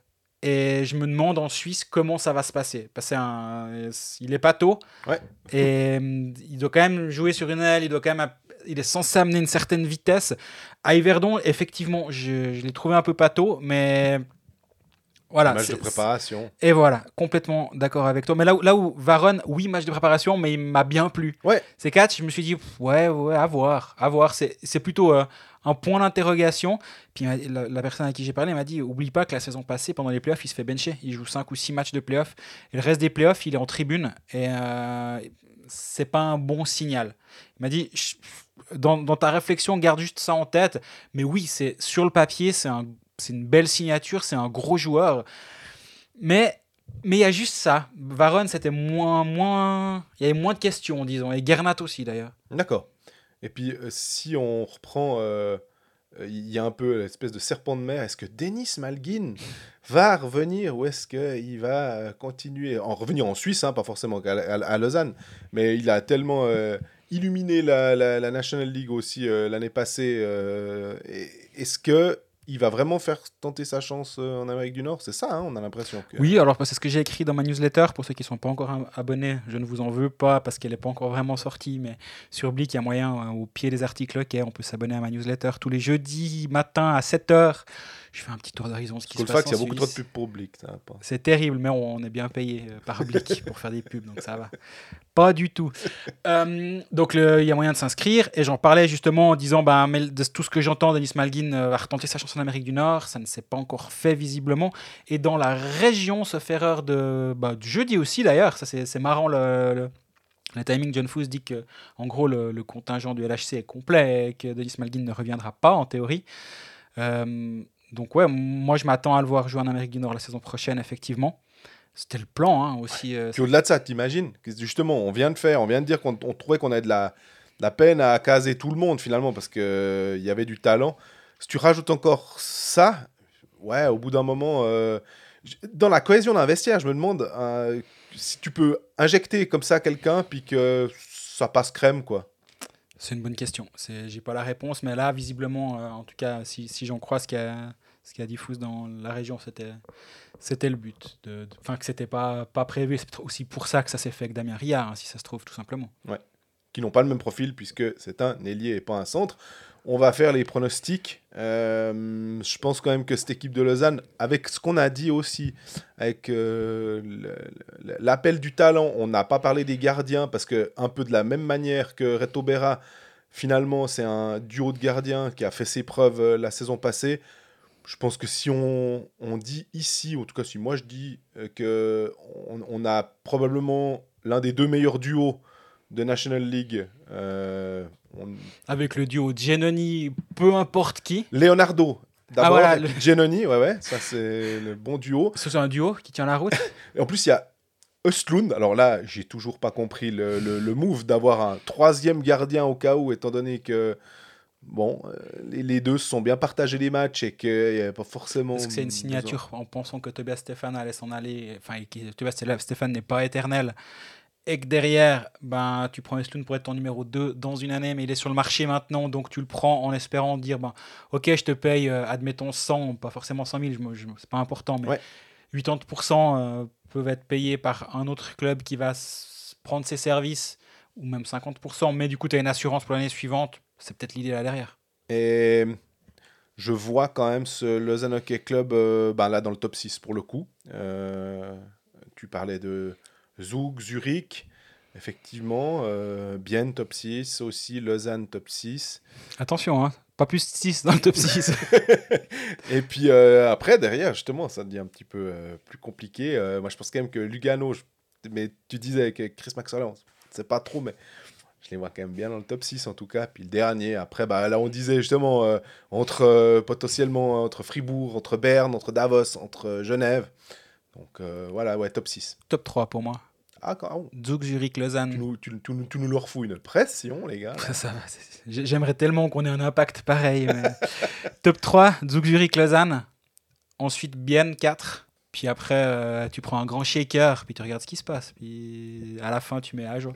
Et je me demande en Suisse comment ça va se passer. Parce un, il est pas tôt. Ouais. Et hum, il doit quand même jouer sur une aile. Il doit quand même, il est censé amener une certaine vitesse. À Yverdon, effectivement, je, je l'ai trouvé un peu pato, mais voilà. match de préparation. et voilà, complètement d'accord avec toi. Mais là où, là où Varon, oui, match de préparation, mais il m'a bien plu. Ouais. Ces quatre, je me suis dit, ouais, ouais, à voir. À voir. C'est plutôt euh, un point d'interrogation. Puis m'a- la, la personne à qui j'ai parlé m'a dit, oublie pas que la saison passée, pendant les playoffs, il se fait bencher. Il joue 5 ou 6 matchs de playoffs. Et le reste des playoffs, il est en tribune. Et euh, c'est pas un bon signal. Il m'a dit, dans, dans ta réflexion, garde juste ça en tête. Mais oui, c'est sur le papier, c'est un, c'est une belle signature, c'est un gros joueur. Mais mais il y a juste ça. Varon, c'était moins moins, il y avait moins de questions, disons, et Gernat aussi d'ailleurs. D'accord. Et puis, euh, si on reprend, euh, euh, il y a un peu l'espèce de serpent de mer. Est-ce que Denis Malguin va revenir ou est-ce qu'il va continuer? En revenir en Suisse, hein, pas forcément à, Lausanne, mais il a tellement illuminé la, la- National League aussi l'année passée. est-ce que il va vraiment faire tenter sa chance euh, en Amérique du Nord C'est ça, hein, on a l'impression. Que... Oui, alors c'est ce que j'ai écrit dans ma newsletter. Pour ceux qui ne sont pas encore ab- abonnés, je ne vous en veux pas parce qu'elle n'est pas encore vraiment sortie. Mais sur Blick, il y a moyen, euh, au pied des articles, ok, on peut s'abonner à ma newsletter tous les jeudis matin à 7h. Je fais un petit tour d'horizon, ce qui se passe il y a beaucoup trop de pubs. C'est terrible, mais on est bien payé euh, par Blick pour faire des pubs, donc ça va. Pas du tout. Euh, donc il y a moyen de s'inscrire, et j'en parlais justement en disant, mais de tout ce que j'entends, Denis Malguin euh, va retenter sa chance en Amérique du Nord, ça ne s'est pas encore fait visiblement, et dans la région, sauf erreur de, du jeudi aussi d'ailleurs, ça c'est marrant le... le- le timing, John Foos dit que, en gros, le, contingent du LHC est complet et que Denis Malguin ne reviendra pas en théorie. Euh, donc ouais, moi je m'attends à le voir jouer en Amérique du Nord la saison prochaine, effectivement. C'était le plan hein, aussi. euh, Puis au-delà de ça, t'imagines Justement, on vient de faire, on vient de dire qu'on on trouvait qu'on avait de la, de la peine à caser tout le monde finalement parce qu'il il y avait du talent. Si tu rajoutes encore ça, ouais, au bout d'un moment, euh, dans la cohésion d'un vestiaire, je me demande euh, si tu peux injecter comme ça quelqu'un puis que ça passe crème, quoi. C'est une bonne question. J'ai pas la réponse, mais là, visiblement, euh, en tout cas, si, si j'en crois ce qu'il y a, ce qu'il y a diffuse dans la région, c'était, c'était le but. Enfin, que c'était pas, pas prévu. C'est aussi pour ça que ça s'est fait avec Damien Riard, hein, si ça se trouve, tout simplement. Qui n'ont pas le même profil, puisque c'est un ailier et pas un centre. On va faire les pronostics. Euh, je pense quand même que cette équipe de Lausanne, avec ce qu'on a dit aussi, avec euh, l'appel du talent, on n'a pas parlé des gardiens, parce que un peu de la même manière que Reto Berra, finalement, c'est un duo de gardiens qui a fait ses preuves euh, la saison passée. Je pense que si on, on dit ici, en tout cas si moi je dis euh, que on, on a probablement l'un des deux meilleurs duos de National League, euh, on- Avec le duo Giannoni, peu importe qui. Leonardo d'abord, voilà, et puis le- Giannoni, ouais ouais, ça c'est le bon duo. C'est un duo qui tient la route. Et en plus il y a Östlund, alors là j'ai toujours pas compris le, le- le move d'avoir un troisième gardien au cas où, étant donné que bon, euh, les, les deux se sont bien partagés les matchs et qu'il n'y avait pas forcément. Est-ce que c'est une besoin- signature en pensant que Tobias Stéphane allait s'en aller Enfin, que Tobias Stéphane n'est pas éternel. Et que derrière, ben, tu prends Estlund pour être ton numéro 2 dans une année, mais il est sur le marché maintenant, donc tu le prends en espérant dire ben, Ok, je te paye, euh, admettons 100, pas forcément 100 000, je me- je me- c'est pas important, mais Ouais. 80% euh, peuvent être payés par un autre club qui va prendre ses services, ou même 50%, mais du coup, tu as une assurance pour l'année suivante. C'est peut-être l'idée là derrière. Et je vois quand même ce Lausanne Hockey Club euh, ben là dans le top 6 pour le coup. Euh, tu parlais de Zug, Zurich. Effectivement, euh, Bienne top 6, aussi Lausanne top 6. Attention, hein, pas plus de 6 dans le top 6. Et puis euh, après, derrière, justement, ça devient un petit peu euh, plus compliqué. Euh, moi, je pense quand même que Lugano, je- mais tu disais avec Chris Maxwell, c'est pas trop, mais je les vois quand même bien dans le top 6 en tout cas. Puis le dernier, après, bah, là, on disait justement euh, entre euh, potentiellement entre Fribourg, entre Berne, entre Davos, entre euh, Genève. Donc voilà, ouais, top 6. top 3 pour moi. Ah, quand, ah, Zug, Zurich, Lausanne. tu, nous, tu, tu tu nous le refous une pression, les gars. J'aimerais tellement qu'on ait un impact pareil. mais- Top 3, Zug Zurich Lausanne. Ensuite, Bienne 4. Puis après, tu prends un grand shaker, puis tu regardes ce qui se passe. Puis à la fin, tu mets à joie.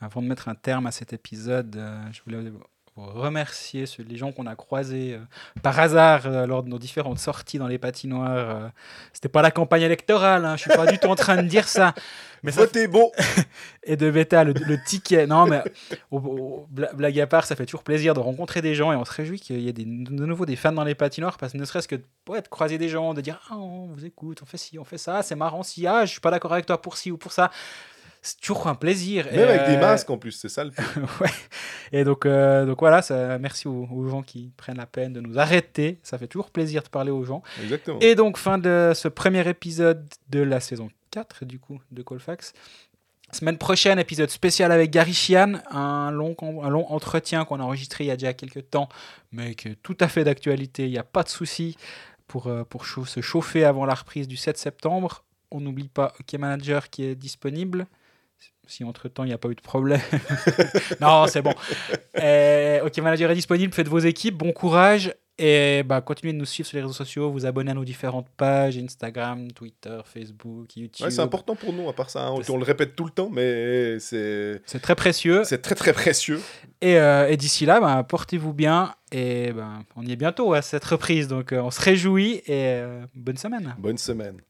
Avant de mettre un terme à cet épisode, euh, je voulais vous remercier ceux- les gens qu'on a croisés euh, par hasard euh, lors de nos différentes sorties dans les patinoires. euh. C'était pas la campagne électorale, hein, je suis pas du tout en train de dire ça. Mais ça Votez beau et de bêta, le, le ticket. Non, mais au- au- bla- blague à part, ça fait toujours plaisir de rencontrer des gens et on se réjouit qu'il y ait des, de nouveau des fans dans les patinoires parce que ne serait-ce que ouais, de croiser des gens, de dire Ah, on vous écoute, on fait ci, on fait ça, c'est marrant si, ah, je suis pas d'accord avec toi pour ci ou pour ça. C'est toujours un plaisir. Même Et, avec des euh, masques en plus, c'est ça le ouais. Et donc, euh, donc voilà, ça, merci aux, aux gens qui prennent la peine de nous arrêter. Ça fait toujours plaisir de parler aux gens. Exactement. Et donc, fin de ce premier épisode de la saison 4, du coup, de Colfax. Semaine prochaine, épisode spécial avec Gary Chian, un long, un long entretien qu'on a enregistré il y a déjà quelques temps, mais qui est tout à fait d'actualité, il n'y a pas de souci pour, euh, pour se chauffer avant la reprise du 7 septembre. On n'oublie pas OK Manager qui est disponible. Si entre-temps, il n'y a pas eu de problème. non, c'est bon. Euh, OK Manager est disponible, faites vos équipes, bon courage. Et bah, continuez de nous suivre sur les réseaux sociaux, vous abonner à nos différentes pages, Instagram, Twitter, Facebook, YouTube. Ouais, c'est important pour nous, à part ça. hein. On, on le répète tout le temps, mais c'est C'est très précieux. c'est très très précieux. Et, euh, et d'ici là, bah, portez-vous bien. Et ben on y est bientôt à cette reprise. Donc euh, on se réjouit et euh, bonne semaine. Bonne semaine.